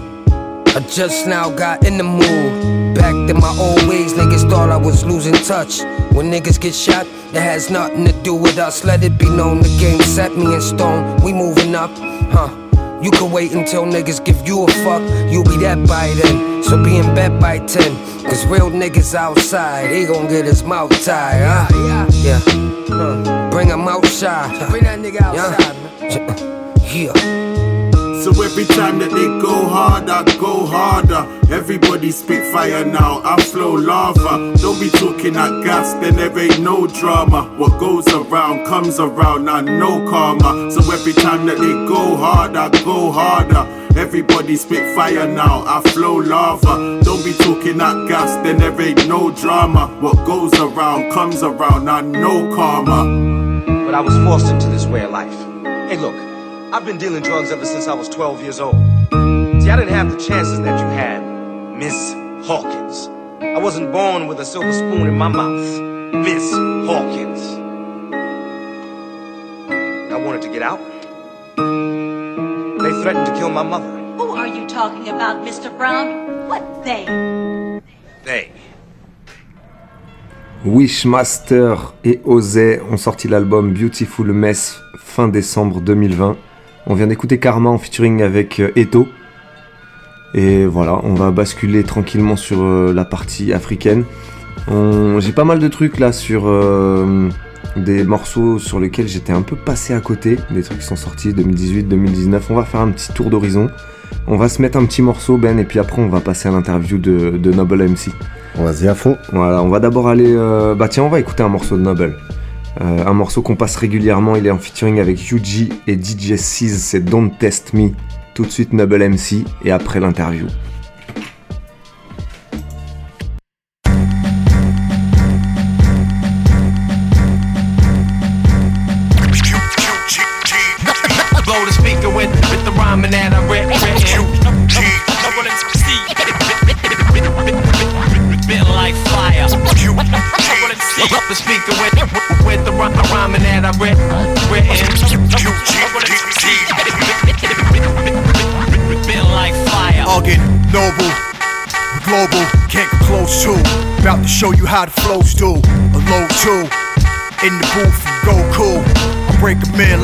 I just now got in the mood. Back to my old ways, niggas thought I was losing touch. When niggas get shot, that has nothing to do with us. Let it be known the game set me in stone. We moving up, huh? You can wait until niggas give you a fuck. You'll be that by then. So be in bed by 10. Cause real niggas outside, he gon' get his mouth tied, huh? Yeah. Huh. Bring him outside. Bring that nigga outside, yeah. yeah. So every time that they go hard, I go harder. Everybody spit fire now, I flow lava. Don't be talking that gas, then there ain't no drama. What goes around comes around, I know karma. So every time that they go hard, I go harder. Everybody spit fire now, I flow lava. Don't be talking that gas, then there ain't no drama. What goes around comes around, I know karma. But I was forced into this way of life. Hey, look. I've been dealing drugs ever since I was 12 years old. See, I didn't have the chances that you had, Miss Hawkins. I wasn't born with a silver spoon in my mouth, Miss Hawkins. I wanted to get out. They threatened to kill my mother. Who are you talking about, Mr. Brown? What they? They. Wishmaster et Ozay ont sorti l'album Beautiful Mess fin décembre 2020. On vient d'écouter Karma en featuring avec euh, Eto. Et voilà, on va basculer tranquillement sur euh, la partie africaine. On- J'ai pas mal de trucs là sur euh, des morceaux sur lesquels j'étais un peu passé à côté, des trucs qui sont sortis 2018-2019. On va faire un petit tour d'horizon. On va se mettre un petit morceau, Ben, et puis après on va passer à l'interview de, de Noble MC. Vas-y à fond. Voilà, on va d'abord aller. euh, Bah tiens, on va écouter un morceau de Noble. Euh, un morceau qu'on passe régulièrement, il est en featuring avec Yuji et DJ C's, c'est Don't Test Me. Tout de suite Noble MC et après l'interview.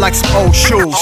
Like some old shoes.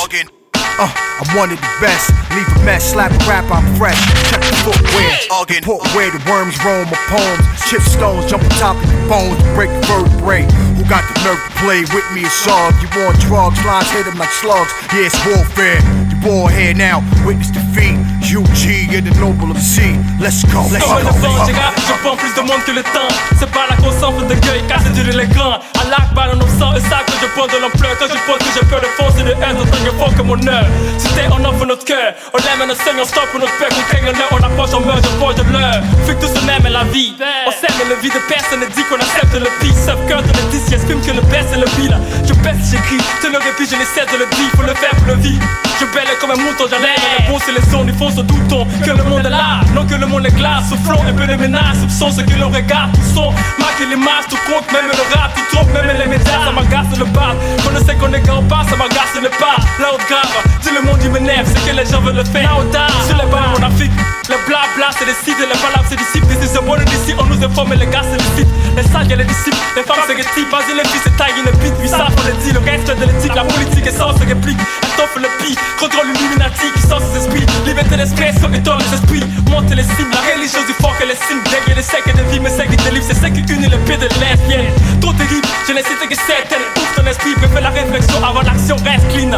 Uh, I'm one of the best. Leave a mess, slap a rap, I'm fresh. Check the footwear, the put where the worms roam my poems. Chip stones, jump on top of your bones, break the vertebrae. Who got the nerve to play with me? It's all you want drugs, lines hit 'em like slugs. Yeah, it's warfare. The war here now, witness defeat. UG and the noble of sea. Let's go, let's Comme go. le j'ai rap, je prends plus de monde que le temps. C'est pas qu'on s'enfonce de gueule, car c'est dur l'écran. À l'arc, nos eux savent que je prends de l'ampleur. Quand je pense que je peux le fond, c'est de haine, autant que fort que mon heure. C'était on offre notre cœur, on aime et on saigne, on stop pour notre père, qu'on craigne l'heure, on approche, on meurt, je forge de l'heure. Fait que tout se même la vie. On s'aime et le vie de personne ne dit qu'on accepte le pire. Sauf cœur de le si estime que le best c'est le pire. Je pèse, j'écris, te le répit, je l'essaie de le dire, faut le faire pour le vivre. Je belle comme un mouton, j'allais, le bon c'est les sons, ils font ce douton. Que le monde est là, non que le monde est glace, soufflons un peu de menaces, soupçons ce que l'on regarde, tout son, marque les masses, tout compte, même le rap, tout trompe, même les médias, ça m'agace le bas. Qu'on ne sait qu'on est ou pas, ça m'agace le pas. Là où grave, dis le monde il m'énerve, c'est que les gens veulent le faire. Là tard, sur les bancs, on Afrique, le blabla c'est les sites, et les palabres c'est disciples, this is the one d'ici, on nous informe, et les gars c'est les sites, les sages et les disciples, les femmes c'est rétipes, vas-y les filles c'est taille, une bite, oui ça faut le dire, le reste de l'éthique, la politique est sans se réplique, t'offre le pire, contrôle l'illuminati qui sort ses esprits, liberté d'expression étonne les esprits, monte les cimes, la religion du fort que les cimes, dégueu les secs et de vie, mais secs et livres, c'est ce qui unit le pied de lesbienne, trop terrible, je n'ai cité que certaines, ouvre ton esprit, préfère la réflexion avant l'action, reste clean.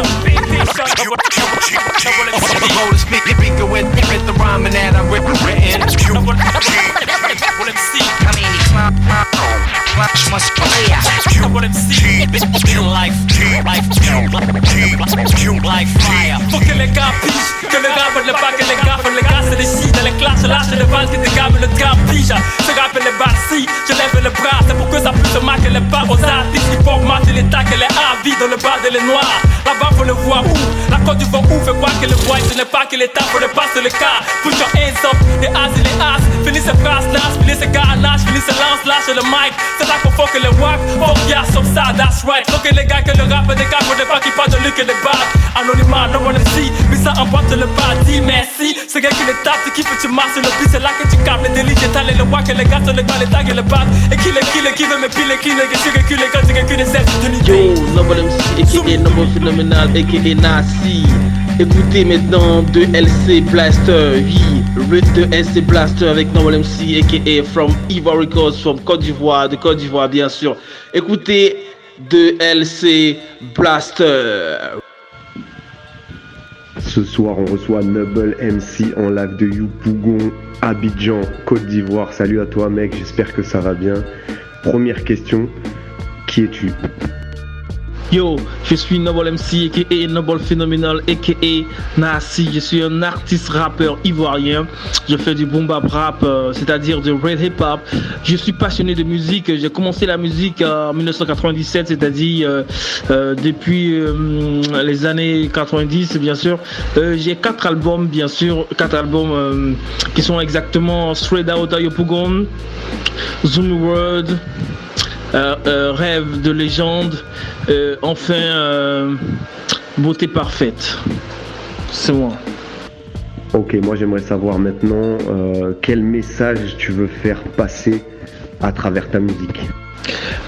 Blow the speaker, speaker with, with the rhyming that I read. Like fire. Faut que les gars pigent, que le rap ne pas que les gars font les gars je lâche les balles qui dégament le gars pige. Ce rap et les si, je lève le bras, c'est pour que ça puisse marquer les pas aux artistes qui formatent les tacs et les avis dans le bas de les noirs. Là-bas faut le voir où, la côte vent où, fait croire que le voit, ce n'est pas que l'état pour ne pas se le cas. Put your hands up, les as et les as, finis ces phrases lâche, finis ces gars lâche, finis ces lances, lâche le mic. C'est là qu'on faut que le rock, fuck yeah, some ça, that's right. Faut que les gars, que le rap des gars, faut pas qui parlent de lui que les bas. Anonymat, no one MC, mais ça emporte le pas, dis merci. C'est gars qui les tape, qui fait tu sur le beat, c'est là que tu capes les délits, j'étale le rock, et les gars, sur le gars, les tags et le bat. Et qui les kill, et qui veut me pile, qui les que tu recules, quand tu recules, c'est de Yo, Noble MC, aka Noble Phénoménal, aka Nasi. Écoutez maintenant de LC Blaster, oui, le de LC Blaster avec Noble MC, aka From Ivory Coast, from Côte d'Ivoire, de Côte d'Ivoire bien sûr. Écoutez de LC Blaster. Ce soir, on reçoit Noble MC en live de Youpougon, Abidjan, Côte d'Ivoire. Salut à toi, mec, j'espère que ça va bien. Première question, qui es-tu? Yo, je suis Noble MC, aka Noble Phénoménal, aka Nasi. Je suis un artiste rappeur ivoirien. Je fais du boom bap rap, euh, c'est-à-dire du red hip hop. Je suis passionné de musique. J'ai commencé la musique en 1997, c'est-à-dire euh, euh, depuis les années 90, bien sûr. J'ai quatre albums, bien sûr, quatre albums qui sont exactement Straight Outta Yopougon, Zoom World. Euh, euh, rêve de légende, euh, enfin beauté parfaite. C'est moi. Ok, moi j'aimerais savoir maintenant quel message tu veux faire passer à travers ta musique.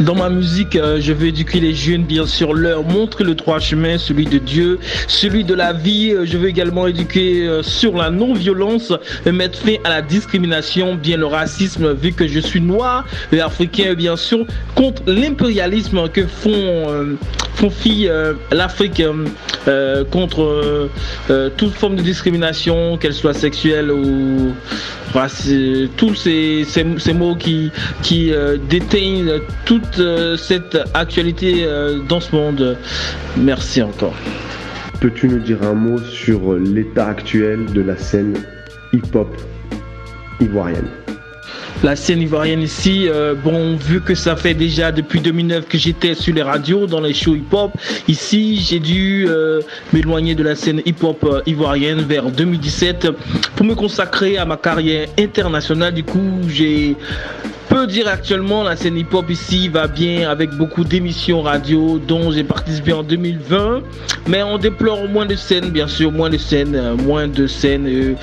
Dans ma musique, euh, je veux éduquer les jeunes, bien sûr, leur montrer le droit chemin, celui de Dieu, celui de la vie. Euh, Je veux également éduquer euh, sur la non-violence, et mettre fin à la discrimination, bien le racisme, vu que je suis noir et africain, bien sûr, contre l'impérialisme que font, font l'Afrique contre toute forme de discrimination, qu'elle soit sexuelle ou tous ces, mots qui, qui euh, déteignent toute euh, cette actualité euh, dans ce monde. Merci encore. Peux-tu nous dire un mot sur l'état actuel de la scène hip-hop ivoirienne? La scène ivoirienne ici, euh, bon, vu que ça fait déjà depuis 2009 que j'étais sur les radios, dans les shows hip-hop, ici j'ai dû euh, m'éloigner de la scène hip-hop euh, ivoirienne vers 2017 pour me consacrer à ma carrière internationale. Du coup, j'ai peut dire actuellement la scène hip-hop ici va bien avec beaucoup d'émissions radio dont j'ai participé en 2020 mais on déplore moins de scènes bien sûr moins de scènes euh, moins de scènes euh,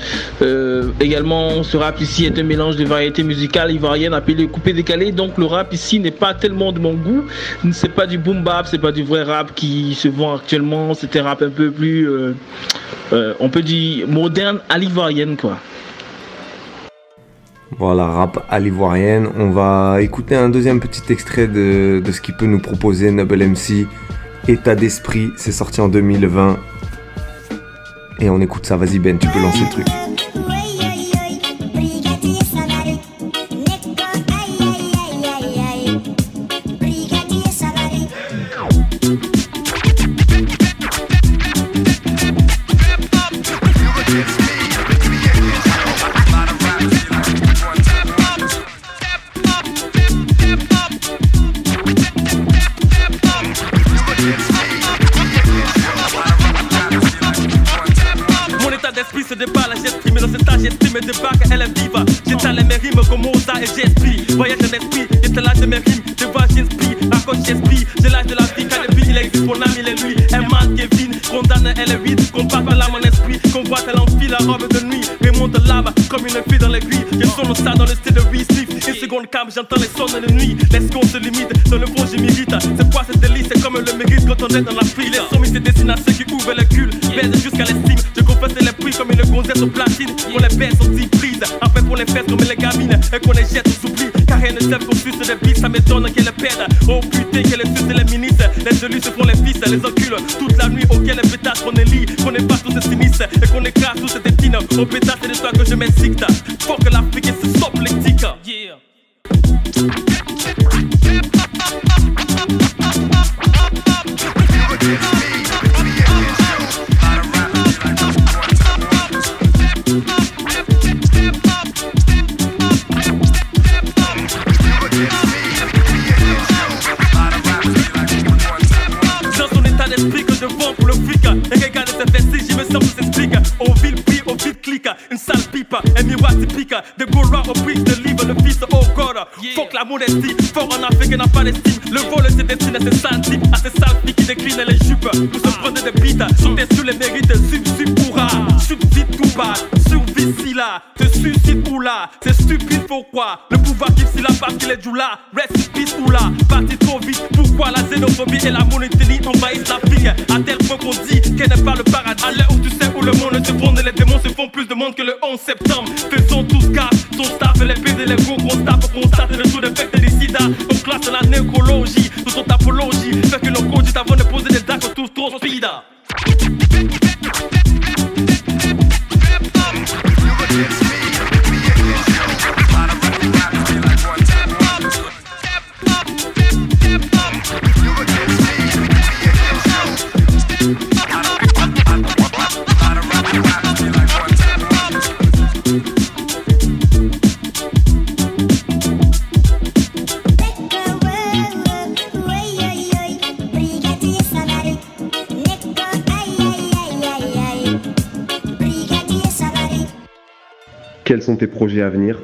euh, également ce rap ici est un mélange de variétés musicales ivoiriennes appelées coupé décalé donc le rap ici n'est pas tellement de mon goût. C'est pas du boom bap c'est pas du vrai rap qui se vend actuellement. C'est un rap un peu plus on peut dire moderne à l'ivoirienne quoi Voilà, rap à l'ivoirienne. On va écouter un deuxième petit extrait de, de ce qu'il peut nous proposer Noble MC. État d'esprit, c'est sorti en 2020. Et on écoute ça, vas-y Ben, tu peux lancer le truc. J'entends les sons de nuit. Laisse qu'on se limite, dans le fond, je. C'est quoi ce délice, c'est comme le mérite quand on est dans la file. Les sommes, se dessinent à ceux qui ouvrent le cul, baise jusqu'à l'estime. Je confesse les prix comme une gonzesse au platine. Qu'on les baisse 10 prises, après qu'on les fête comme les gamines. Et qu'on les jette aux oublis, car rien ne sert qu'on suce des bites. Ça m'étonne qu'elles pèdent. Oh putain, qu'elles sucent les ministres. Les élus se font les fils, les enculent. Toute la nuit, auquel les pétasses qu'on élit. Qu'on pas tous ces sinistres. Et qu'on écrase tous ces tétines. Au pétasse, c'est de toi que je m'excite. Faut que l'Afrique se stoppe miroir typique De Gora au prix de livre, le fils oh God Fuck la modestie, fort en Afrique n'a pas d'estime Le vol se destine à ces sales types À ces sales filles qui déclinent les jupes. Pour se prendre des bites, sauter sur les mérites Sub, sub, pourra, subside tout bas Survie si là, te suicide ou là. C'est stupide pourquoi? Le pouvoir qui si là parce qu'il est du là. Reste peace ou là, parti trop vite Pourquoi la xénophobie et la monotonie envahissent l'Afrique? À tel point qu'on dit qu'elle n'est pas le paradis. À où tu le monde se fonde et les démons se font plus de monde que le 11 septembre. Faisons tous cas, ton staff et les PD, les gros gros staff Pour constater le taux d'effet des sida On classe la nécrologie, sous ton apologie. Fait que l'on cogite avant de poser des dates tous trop speed tes projets à venir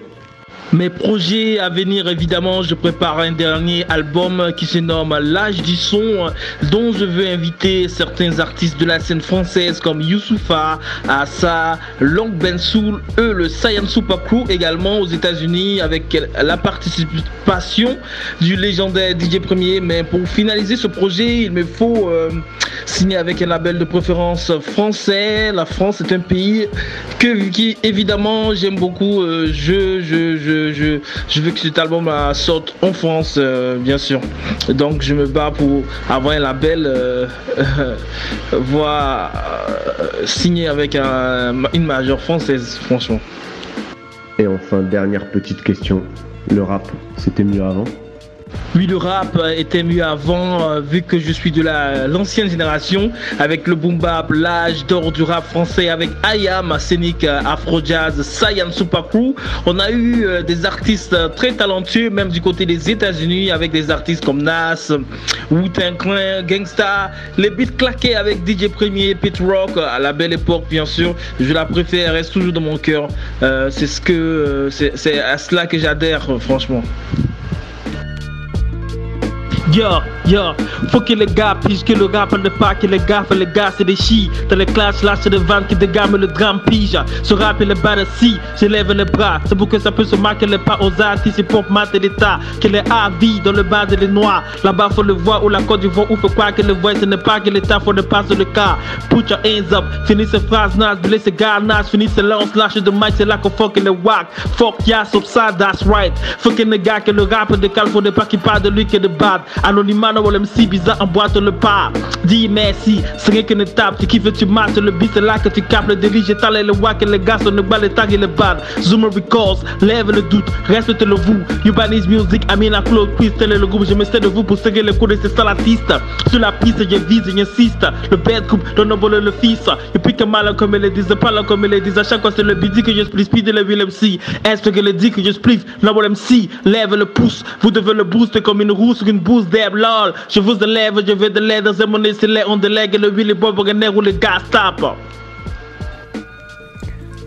Mes projets à venir, évidemment, je prépare un dernier album qui se nomme L'âge du son, dont je veux inviter certains artistes de la scène française comme Youssoufa, Assa, Long Ben Soul, eux, le Super Crew, également aux États-Unis, avec la participation du légendaire DJ Premier. Mais pour finaliser ce projet, il me faut euh, signer avec un label de préférence français. La France est un pays que, évidemment, j'aime beaucoup. Euh, je, je, je je, veux que cet album euh, sorte en France, euh, bien sûr. Donc je me bats pour avoir un label, euh, voire signer avec une majeure française, franchement. Et enfin, dernière petite question. Le rap, c'était mieux avant? Oui, le rap était mieux avant, euh, vu que je suis de l'ancienne génération, avec le boom bap, l'âge d'or du rap français, avec Ayam, Scénic, euh, Afro Jazz, Saiyan Super Crew. On a eu euh, des artistes très talentueux, même du côté des États-Unis, avec des artistes comme Nas, Wu-Tang Clan, Gangsta, les beats claqués avec DJ Premier, Pit Rock, à la belle époque, bien sûr. Je la préfère, reste toujours dans mon cœur. que, c'est à cela que j'adhère, franchement. Yo, yo, faut que les gars puisque le rap ne pas que les gars, les gars c'est des chi. Dans les classes, c'est des ventes qui dégament le drame pige. Ce rap et le bas si, je lève les bras. C'est pour que ça peut se marquer les pas aux artistes et pour mater l'état. Que les A vie dans le bas de les noirs. Là-bas faut le voir ou la Côte d'Ivoire ou faut croire que le voix ce n'est pas que l'état faut ne pas sur le cas. Put your hands up, finis ces phrases nas, blé ces gars nas, finis ces lances, lâche de mic, c'est là qu'on fuck le whack. Fuck yeah, ça, that's right. Fuck les gars que le rap de cal, faut pas qu'il parle de lui que de bad. Anonymat, ou MC bizarre emboîte le pas. Dis merci, c'est rien qu'une étape. Tu kiffes, tu marches le beat, c'est là que tu capes le dirige. Le wack et les gars sont le bal, les tags et les bad. Zoomer Records, lève le doute, respecte le vous. Urbanise Music, Amina Claude, Quiz, tel est le groupe. Je me sers de vous pour serrer le coup de ces salatistes. Sur la piste, je vise, j'insiste. Le bad group, donne le le fils. Et puis que mal comme ils le disent, pas comme ils le disent. À chaque fois, c'est le beat que je split, speed le Will MC. Est-ce que le dit que je split, le MC, lève le pouce. Vous devez le booster comme une roue sur une bouse lol. Je vous élève, je vais de l'aide, c'est mon essai, on délègue le Willy Bob ou le gars stop.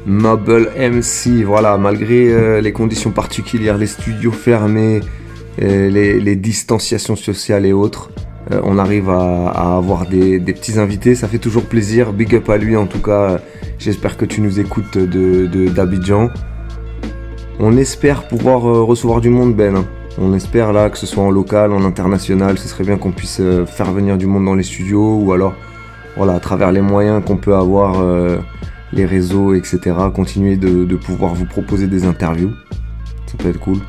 Noble MC, voilà, malgré euh, les conditions particulières, les studios fermés, euh, les, distanciations sociales et autres, euh, on arrive à, avoir des, petits invités, ça fait toujours plaisir. Big up à lui en tout cas, j'espère que tu nous écoutes de d'Abidjan. On espère pouvoir recevoir du monde, Ben. Hein. On espère là que ce soit en local, en international, ce serait bien qu'on puisse euh, faire venir du monde dans les studios ou alors voilà, à travers les moyens qu'on peut avoir, euh, les réseaux, etc., continuer de, pouvoir vous proposer des interviews. Ça peut être cool.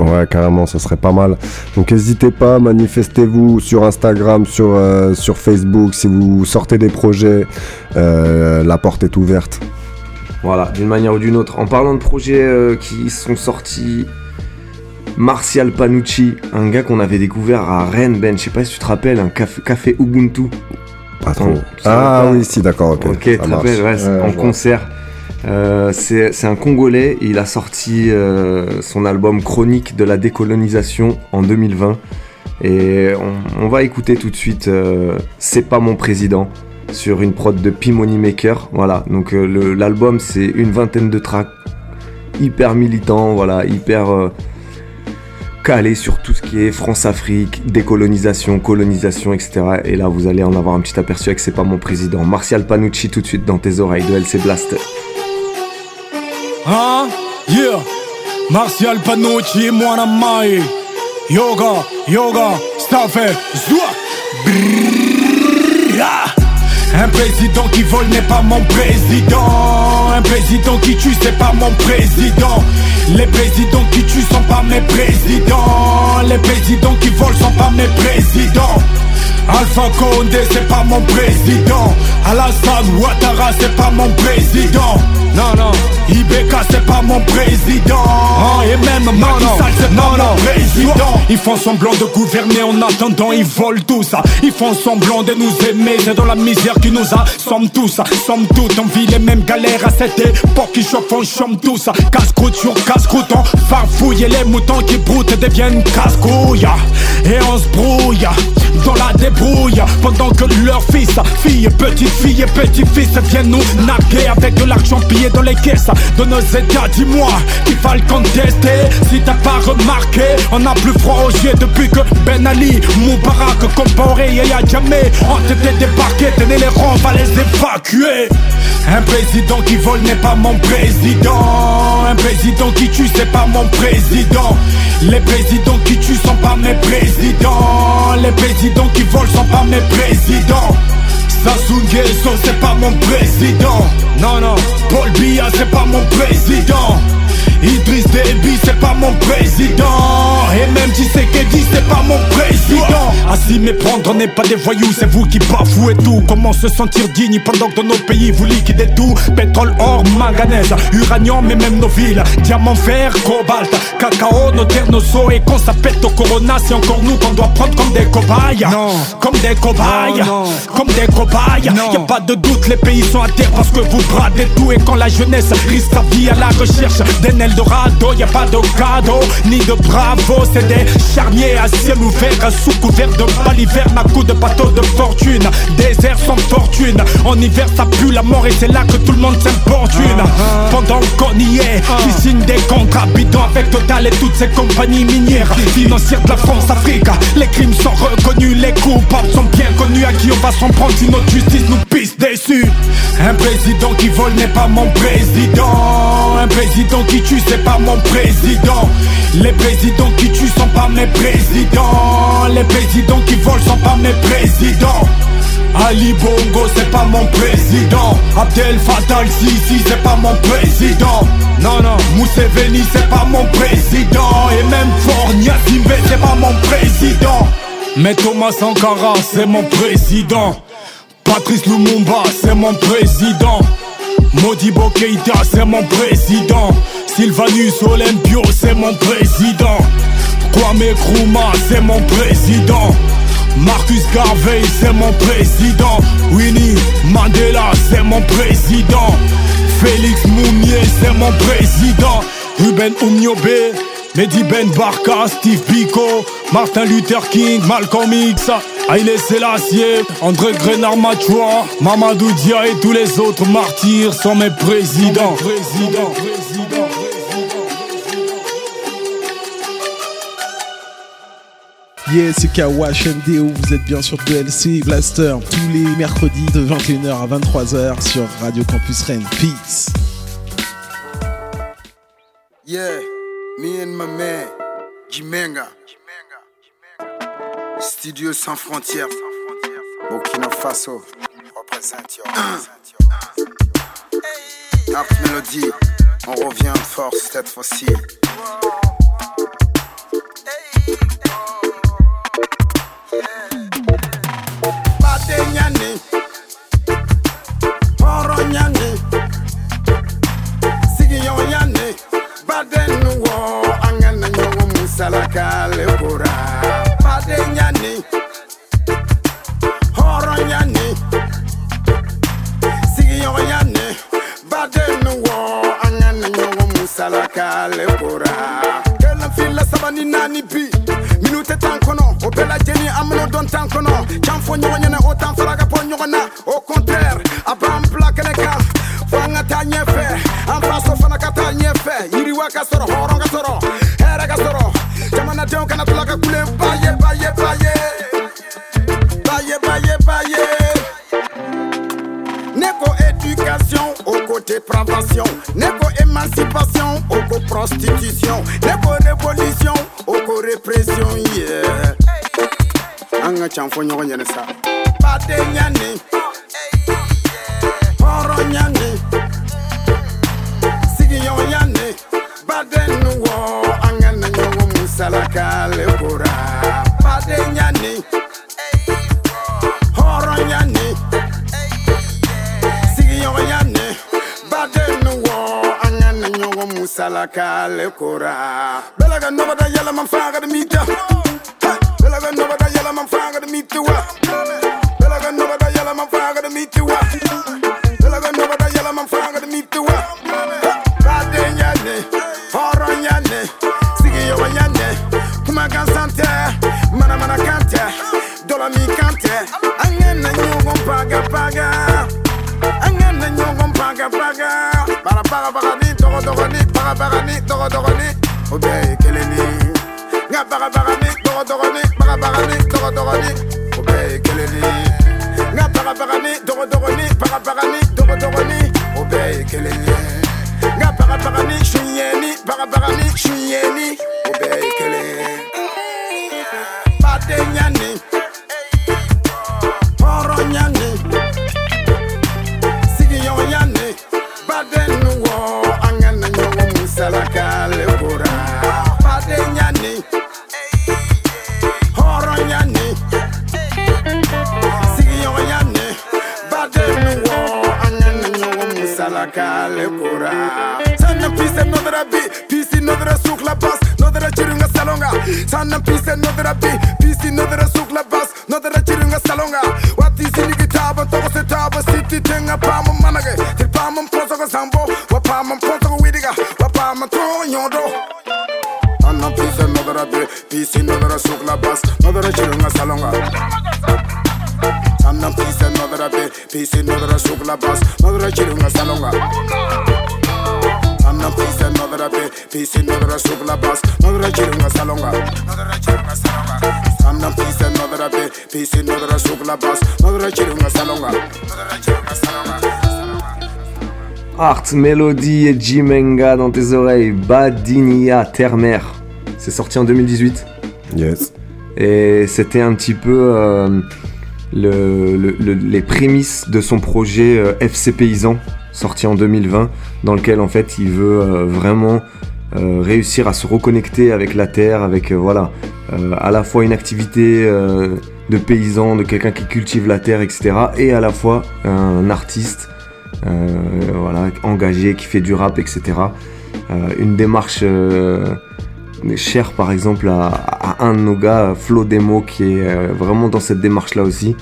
Ouais, carrément, ça serait pas mal. Donc n'hésitez pas, manifestez-vous sur Instagram, sur, euh, sur Facebook. Si vous sortez des projets, la porte est ouverte. Voilà, d'une manière ou d'une autre. En parlant de projets qui sont sortis Martial Panucci, un gars qu'on avait découvert à Rennes, Ben, je sais pas si tu te rappelles, un café, Ubuntu. Pas trop. Ah oui, si, d'accord, ok. Ok, tu te rappelles, ouais, en concert. Euh, c'est un Congolais, il a sorti euh, son album Chronique de la décolonisation en 2020. Et on, va écouter tout de suite euh, C'est pas mon président sur une prod de P Maker. Voilà, donc l'album c'est une vingtaine de tracks hyper militants, voilà, hyper calé sur tout ce qui est France-Afrique, décolonisation, colonisation, etc. Et là, vous allez en avoir un petit aperçu avec C'est pas mon président. Martial Panucci tout de suite dans tes oreilles de LC Blast. Hein? Yeah! Martial Panucci, moi Yoga, yoga, staffé, zoua! Un président qui vole n'est pas mon président. Un président qui tue, c'est pas mon président. Les présidents qui tuent sont pas mes présidents. Les présidents qui volent sont pas mes présidents. Alpha Condé c'est pas mon président Alassane Ouattara c'est pas mon président Non non. Ibeka c'est pas mon président. Oh, Et même Macky Sall c'est pas mon président. Ils font semblant de gouverner en attendant ils volent tout ça. Ils font semblant de nous aimer C'est dans la misère qui nous a Sommes tous, sommes toutes On vit les mêmes galères à cette époque Qui chauffent on chôme tous. Casse-croûte sur casse-croûte On farfouille et les moutons qui broutent deviennent casse-couilles. Et on se brouille dans la débrouille Pendant que leurs fils, filles, petites filles et petits-fils Viennent nous narguer avec de l'argent pillé dans les caisses de nos états. Dis-moi, il va le contester. Si t'as pas remarqué, on a plus froid aux yeux depuis que Ben Ali, Moubarak, Comporé et jamais ont été débarqués. Tenez les rangs, on va les évacuer. Un président qui vole n'est pas mon président. Un président qui tue, c'est pas mon président. Les présidents qui tuent sont pas mes présidents. Les présidents qui volent sont pas mes présidents. Sassou Nguesso, c'est pas mon président. Non, non. Paul Biya, c'est pas mon président. Idriss Déby, c'est pas mon président. Et même si c'est pas mon président. À s'y méprendre, on n'est pas des voyous, c'est vous qui bafouez tout. Comment se sentir digne pendant que dans nos pays vous liquidez tout? Pétrole, or, manganèse, uranium, mais même nos villes. Diamant, fer, cobalt, cacao, nos terres, nos eaux. Et qu'on s'appelle au corona, c'est encore nous qu'on doit prendre comme des cobayes. Non. Comme des cobayes. Comme des cobayes. Y a pas de doute, les pays sont à terre parce que vous bradez tout. Et quand la jeunesse risque sa vie à la recherche d'un Eldorado, y a pas de cadeau ni de bravo. C'est des charniers à ciel ouvert, sous couvert de baliverne, à coups de bateau de fortune. Désert sans fortune. En hiver, ça pue la mort et c'est là que tout le monde s'importune. Pendant qu'on y est, qui signe des contrats bidons avec Total et toutes ces compagnies minières financières de la France-Afrique. Les crimes sont reconnus, les coupables sont bien connus. À qui on va s'en prendre si notre justice nous pisse dessus? Un président qui vole n'est pas mon président. Un président qui tue, c'est pas mon président. Les présidents qui tuent sont pas mes présidents. Les présidents qui volent sont pas mes présidents. Ali Bongo, c'est pas mon président. Abdel Fattah Sisi, c'est pas mon président. Non, non, Mousseveni, c'est pas mon président. Et même Fornia Simbe, c'est pas mon président. Mais Thomas Sankara, c'est mon président. Patrice Lumumba, c'est mon président. Modibo Keita, c'est mon président. Sylvanus Olympio, c'est mon président. Kwame Nkrumah, c'est mon président. Marcus Garvey, c'est mon président. Winnie Mandela, c'est mon président. Félix Moumier, c'est mon président. Ruben Oumniobe, Mehdi Ben Barka, Steve Biko, Martin Luther King, Malcolm X, Haile Selassie, André Grenard Machua, Mamadou Dia et tous les autres martyrs sont mes présidents. présidents. Yeah, c'est Kawash NDO, vous êtes bien sur DLC Blaster tous les mercredis de 21h à 23h sur Radio Campus Rennes. Peace. Yeah, me and my man, Jimenga. Studio sans frontières, Burkina Faso. Représente Art Melody, on revient en force cette fois-ci. Badenyani, Oronyani, Sigiyonyani, Badenuwo, Angana Nyongo Musalaka Lekura. nyoyane badenu wo angana nyowo musala Girl kura feel fila sabani nani b, minute tan kono o bela jeni amno don tan kono kan fo nyoyane o tan faraga po nyogona. Au contraire abam plakele fanga tanyefe am faso fana ka tanyefe yiri wa fɔ ɲɔgɔn ɲɛnɛ sa baden ɲani hɔrɔn ɲani sigiɲɔgɔn ɲani baden nu wɔ an ka na ɲɔgɔn musalaka le kora baden ɲani hɔrɔn ɲani sigiɲɔgɔn ɲani baden nu wɔ an ka na ɲɔgɔn musalaka le kora yɛlɛma fa ka mi kelele. Nga paraparani je suis yeni paraparani je suis yeni Art, Melody et Jimenga dans tes oreilles. Badinia, Terre-Mer. C'est sorti en 2018. Yes. Et c'était un petit peu euh, le- le- le- les prémices de son projet euh, FC Paysan, sorti en 2020, dans lequel en fait il veut euh, vraiment réussir à se reconnecter avec la terre, avec voilà, à la fois une activité de paysan, de quelqu'un qui cultive la terre, etc., et à la fois un artiste engagé, qui fait du rap, etc. Euh, une démarche euh, chère par exemple à, à un de nos gars, Flo Demo, qui est euh, vraiment dans cette démarche-là aussi.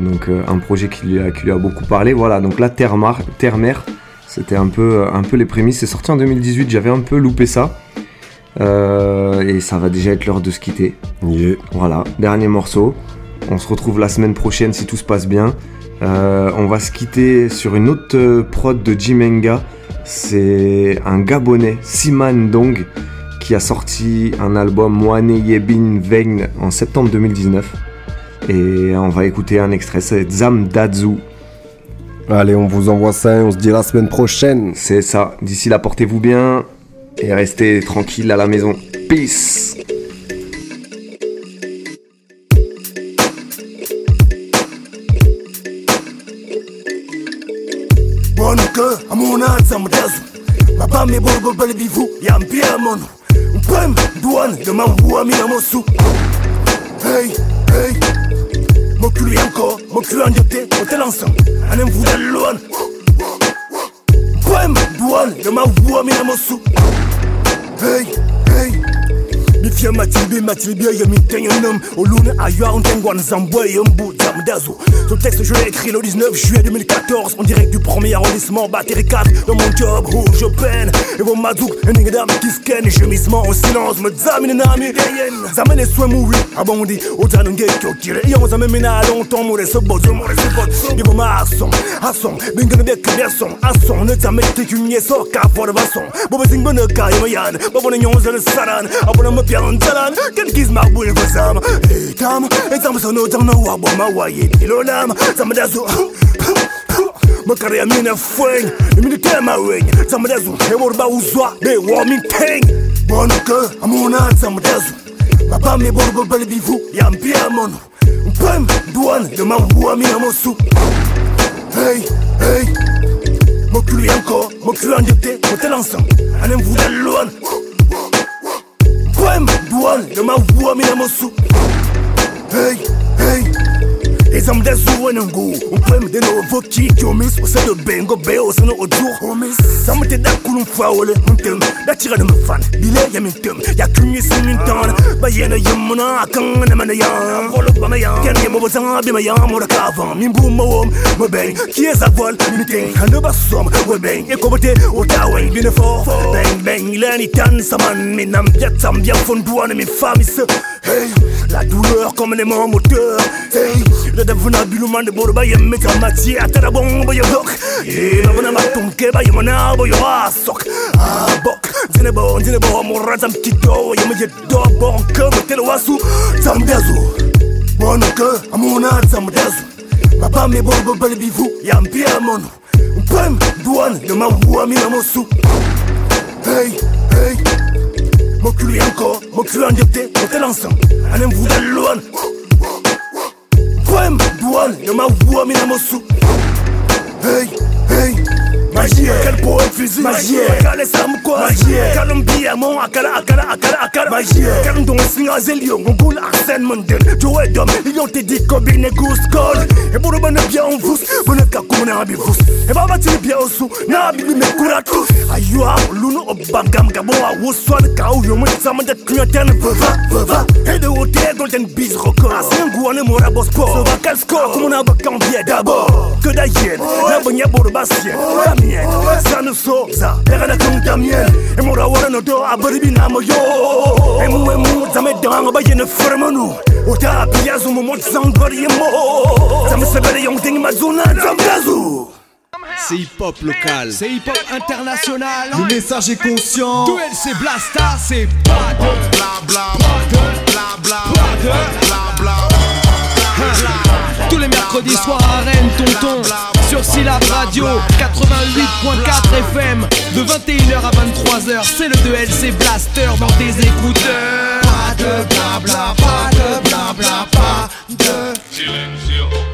Donc euh, un projet qui lui, a, qui lui a beaucoup parlé. Voilà, donc là, Terre-Mer, c'était un peu, un peu les prémices. C'est sorti en 2018, j'avais un peu loupé ça. Euh, et ça va déjà être l'heure de se quitter. Voilà, dernier morceau. On se retrouve la semaine prochaine si tout se passe bien. Euh, on va se quitter sur une autre euh, prod de Jimenga. C'est un Gabonais, Siman Dong, qui a sorti un album Moane Yebin Vein en septembre 2019. Et on va écouter un extrait, c'est Zam Dazu. Allez, on vous envoie ça et on se dit la semaine prochaine. C'est ça. D'ici là, portez-vous bien et restez tranquille à la maison. Peace. Bonuka, amuna zamdazu Mabame borgo bali bivu, yampia mono Mpem, douane, de mamboua mina mosu Hey, hey. Mon cul encore, mon cul en jeté, mon tel ensemble. Anem vous dans loin Mpem, douane, de mamboua mina mosu Hey, hey bifia matilibi matilibia ya mitenyanam olune ayoa ontengwan zambwe yombu zamdazo ce texte je l'ai écrit le 19 juillet 2014 en direct du premier arrondissement batterie 4 dans mon job où je peine et vos mazouk ningedam kisken gémissement en silence me zamine nami zamene soin mouri abondi otanunge kyokire iyo zamemina longtemps mure se bozo mure se bozo. Bibo ma ason bingene bek berson ason ne zamete kunye so ka for bason bobo zingbene ka yemayan bobo ne nyonze ne saran. Abona bien talan ken kiz ma bul gozam etam etam so no tang no wa bo ma wa ye pilonam zamadazo makare ya mina fweng mini tema weng zamadazo e borba uzwa de wa min teng bonuka amuna zamadazo Papa me borgo bal bivu ya mpia mono Mpem douane de ma boua mina mosu Hey, hey. Jeté, mon tel ensemble Anem dans loin Mpem douane de ma boua mina mosu Hey, hey ezam da zuwa nan go mpem de no voki kyomis o sado bengo be o sano o dur homis sam te da kulum fawole mpem da tira de mfan bile ya mintem ya kunyi sinin tan ba yena yemuna kan na mana ya volo ba ma ya ken yemo bozan bi ma ya mo da kavan min bu mo wom mo ben ki esa vol mi ten kan ba som we ben e ko bote o ta wen bi ne fo ben ben lani tan saman mi nam sam bien fon hey la douleur comme un aimant moteur hey da da vuna bilu man de boro ba yemme ta mati atara bon bo yo dok e na vuna ma tum ke ba yema na bo yo asok ah bok dine bo dine bo mo razam tito yema je do bon ke mo tele wasu zamdazu bono ke amuna zamdazu Papa me bon bo bal bivu ya mpia mono Mpem douane de ma wua mi na mosu Hey hey. Mon cul encore mon cul injecté mon tel ensemble. Anem vous loin Mpem douane de ma wua mi na mosu Hey hey Magie, quel poète mbia mon akara akara akara akara Magie, quel don singa zelio ngul arsène mandel. Joe dom, ils ont te dit combine call on vous, abi vous baba osu, na abi me kura luno obangam gabo a woswan ka u yo mo tsama de knyoten vava vava Et de haute golden bees record Asen guane mora boss sport So va quel score, kumuna ba cambier d'abord. Que d'ailleurs, la borbasien La mienne, ça nous sauve ça Era na kunta mienne Et mora wara no do abaribi na mo yo Et mu e mu zame dang ba yene formanu Uta piazu mo mo zangori mo Zame sebele yong ding mazuna zamgazu C'est hip-hop local. C'est hip-hop international. Le message est conscient. Duel, c'est Blasta, c'est pas de bla bla bla bla bla bla bla Tous les mercredis soirs à Rennes, tonton, sur Syllab Radio 88.4 FM, de 21h à 23h, c'est le 2LC Blaster dans tes écouteurs. Pas de blabla, pas de blabla, pas de.